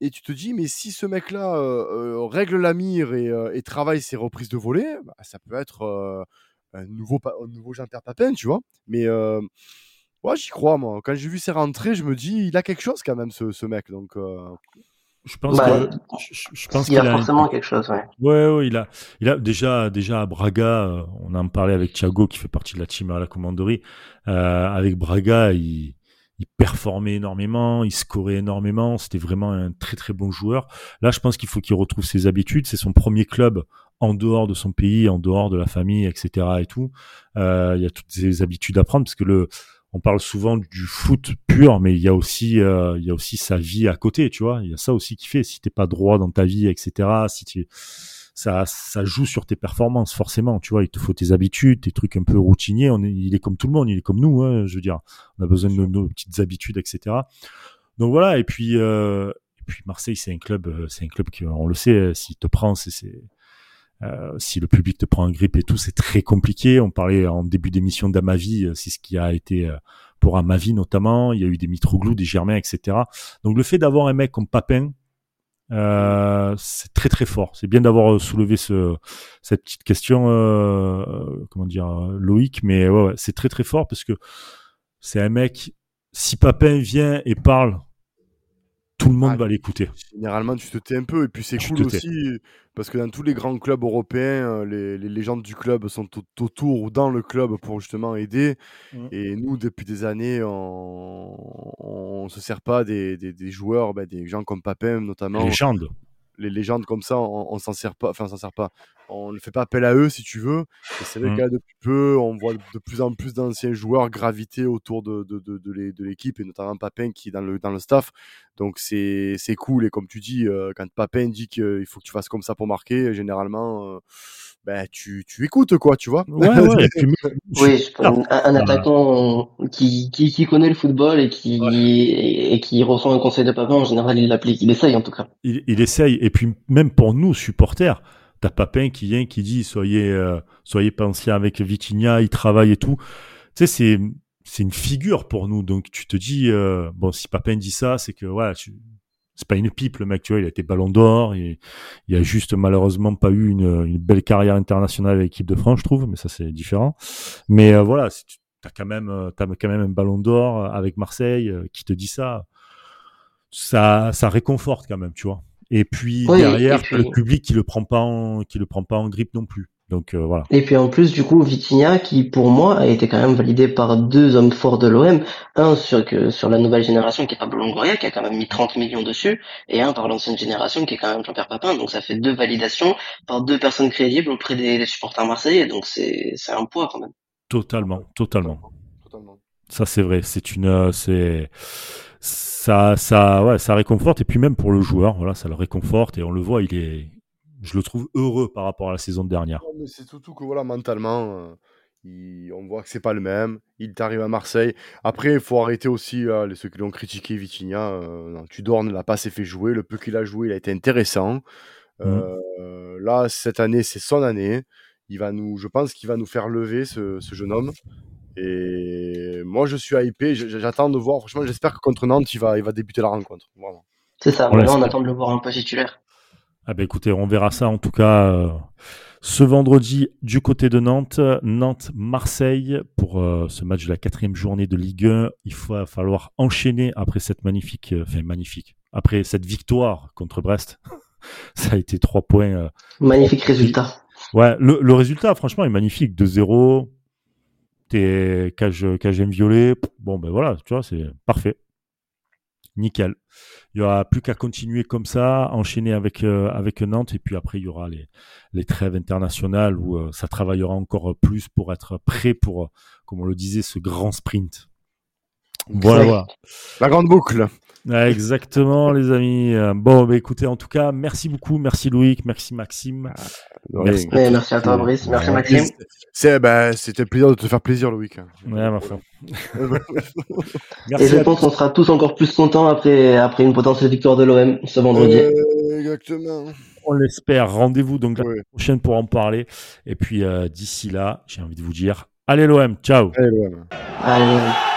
et tu te dis, mais si ce mec-là euh, euh, règle la mire et, euh, et, travaille ses reprises de volée, bah, ça peut être un nouveau, un nouveau Jean-Pierre Papin, tu vois. Mais ouais, j'y crois, moi. Quand j'ai vu ses rentrées, je me dis, il a quelque chose quand même, ce, ce mec. Donc. Je pense bah, que, je, pense il, a, forcément quelque chose, ouais. Ouais, ouais, il a, il a déjà, déjà à Braga, on en parlait avec Thiago qui fait partie de la team à la commanderie. avec Braga, il, il performait énormément, il scorait énormément, c'était vraiment un très très bon joueur. Là, je pense qu'il faut qu'il retrouve ses habitudes. C'est son premier club en dehors de son pays, en dehors de la famille, etc. et tout. Euh, il y a toutes ces habitudes à prendre parce que le, on parle souvent du foot pur, mais il y a aussi, euh, il y a aussi sa vie à côté, tu vois. Il y a ça aussi qui fait. Si t'es pas droit dans ta vie, etc. Si tu ça, ça joue sur tes performances forcément. Tu vois, il te faut tes habitudes, tes trucs un peu routiniers. On est, il est comme tout le monde, il est comme nous. Hein, je veux dire, on a besoin de nos, petites habitudes, etc. Donc voilà. Et puis, euh, et puis Marseille, c'est un club, euh, c'est un club qui, on le sait, euh, s'il te prend, c'est euh, si le public te prend en grippe et tout, c'est très compliqué. On parlait en début d'émission d'Amavi, c'est ce qui a été pour Amavi notamment. Il y a eu des Mitroglou, des Germains, etc. Donc le fait d'avoir un mec comme Papin, euh, c'est très très fort. C'est bien d'avoir euh, soulevé ce, cette petite question, euh, comment dire, Loïc, mais ouais, ouais c'est très très fort parce que c'est un mec. Si Papin vient et parle tout le monde ah, va l'écouter. Généralement, tu te tais un peu. Et puis, c'est cool aussi, parce que dans tous les grands clubs européens, euh, les, les légendes du club sont autour ou dans le club pour justement aider. Mmh. Et nous, depuis des années, on ne se sert pas des, des, des joueurs, ben, des gens comme Papin notamment. Légende les légendes comme ça, on, s'en sert pas, enfin, on s'en sert pas. On ne fait pas appel à eux, si tu veux. Et c'est vrai mmh. que depuis peu, on voit de plus en plus d'anciens joueurs graviter autour de, de, de, l'équipe, et notamment Papin qui est dans le, dans le staff. Donc c'est cool. Et comme tu dis, euh, quand Papin dit qu'il faut que tu fasses comme ça pour marquer, généralement, euh, ben, tu, tu écoutes, quoi, tu vois. oui, un, attaquant qui, qui, qui, connaît le football et qui, et, qui reçoit un conseil de Papin, en général, il l'applique. Il essaye, en tout cas. Il, il essaye. Et puis, même pour nous, supporters, t'as Papin qui vient, qui dit, soyez, euh, soyez avec Vitinha, il travaille et tout. Tu sais, c'est, c'est une figure pour nous. Donc, tu te dis, euh, bon, si Papin dit ça, c'est que, voilà, tu, c'est pas une pipe le mec, tu vois, il a été ballon d'or, et il a juste malheureusement pas eu une, une belle carrière internationale avec l'équipe de France, je trouve, mais ça c'est différent. Mais euh, voilà, t'as quand même euh, t'as quand même un ballon d'or avec Marseille euh, qui te dit ça, ça ça réconforte quand même, tu vois. Et puis derrière, le public qui le prend pas en, qui le prend pas en grippe non plus. Donc euh, voilà. Et puis en plus du coup Vitinha qui pour moi a été quand même validé par deux hommes forts de l'OM, un sur que sur la nouvelle génération qui est Pablo Longoria qui a quand même mis 30 millions dessus et un par l'ancienne génération qui est quand même Jean-Pierre Papin. Donc ça fait deux validations par deux personnes crédibles auprès des, supporters marseillais. Donc c'est c'est un poids quand même. Totalement, totalement. totalement. Ça c'est vrai, c'est une euh, c'est ça ça ouais, ça réconforte et puis même pour le joueur, voilà, ça le réconforte et on le voit, il est je le trouve heureux par rapport à la saison dernière. C'est surtout que voilà, mentalement, euh, on voit que c'est pas le même. Il t'arrive à Marseille. Après, il faut arrêter aussi euh, ceux qui l'ont critiqué, Vitinha. Euh, Tudor ne l'a pas assez fait jouer. Le peu qu'il a joué, il a été intéressant. Mmh. Euh, là, cette année, c'est son année. Il va nous, je pense qu'il va nous faire lever ce, jeune homme. Et moi, je suis hypé. J'attends de voir. Franchement, j'espère que contre Nantes, il va, il va débuter la rencontre. C'est ça. On, on attend de le voir un peu titulaire. Ah ben écoutez, on verra ça en tout cas euh, ce vendredi du côté de Nantes, Nantes-Marseille pour euh, ce match de la quatrième journée de Ligue 1. Il va falloir enchaîner après cette magnifique, euh, enfin magnifique, après cette victoire contre Brest. ça a été trois points. magnifique résultat. Ouais, le, résultat franchement est magnifique. 2-0, t'es cage, cage violet. Bon ben voilà, tu vois, c'est parfait. nickel. Il y aura plus qu'à continuer comme ça, enchaîner avec euh, avec Nantes et puis après il y aura les les trêves internationales où euh, ça travaillera encore plus pour être prêt pour, euh, comme on le disait, ce grand sprint. Voilà, voilà. La grande boucle. Exactement, les amis. Bon, bah, écoutez, en tout cas, merci beaucoup. Merci Loïc, merci Maxime. Merci. Ouais, merci à toi, Brice. Merci, Ouais. Maxime. C'est, bah, c'était un plaisir de te faire plaisir, Loïc. Ouais, ma foi. Et je pense qu'on sera tous encore plus contents après, après une potentielle victoire de l'OM ce vendredi. Euh, exactement. on l'espère. Rendez-vous donc la Ouais. prochaine pour en parler. Et puis, euh, d'ici là, j'ai envie de vous dire, allez l'OM, ciao Allez, l'OM. Allez.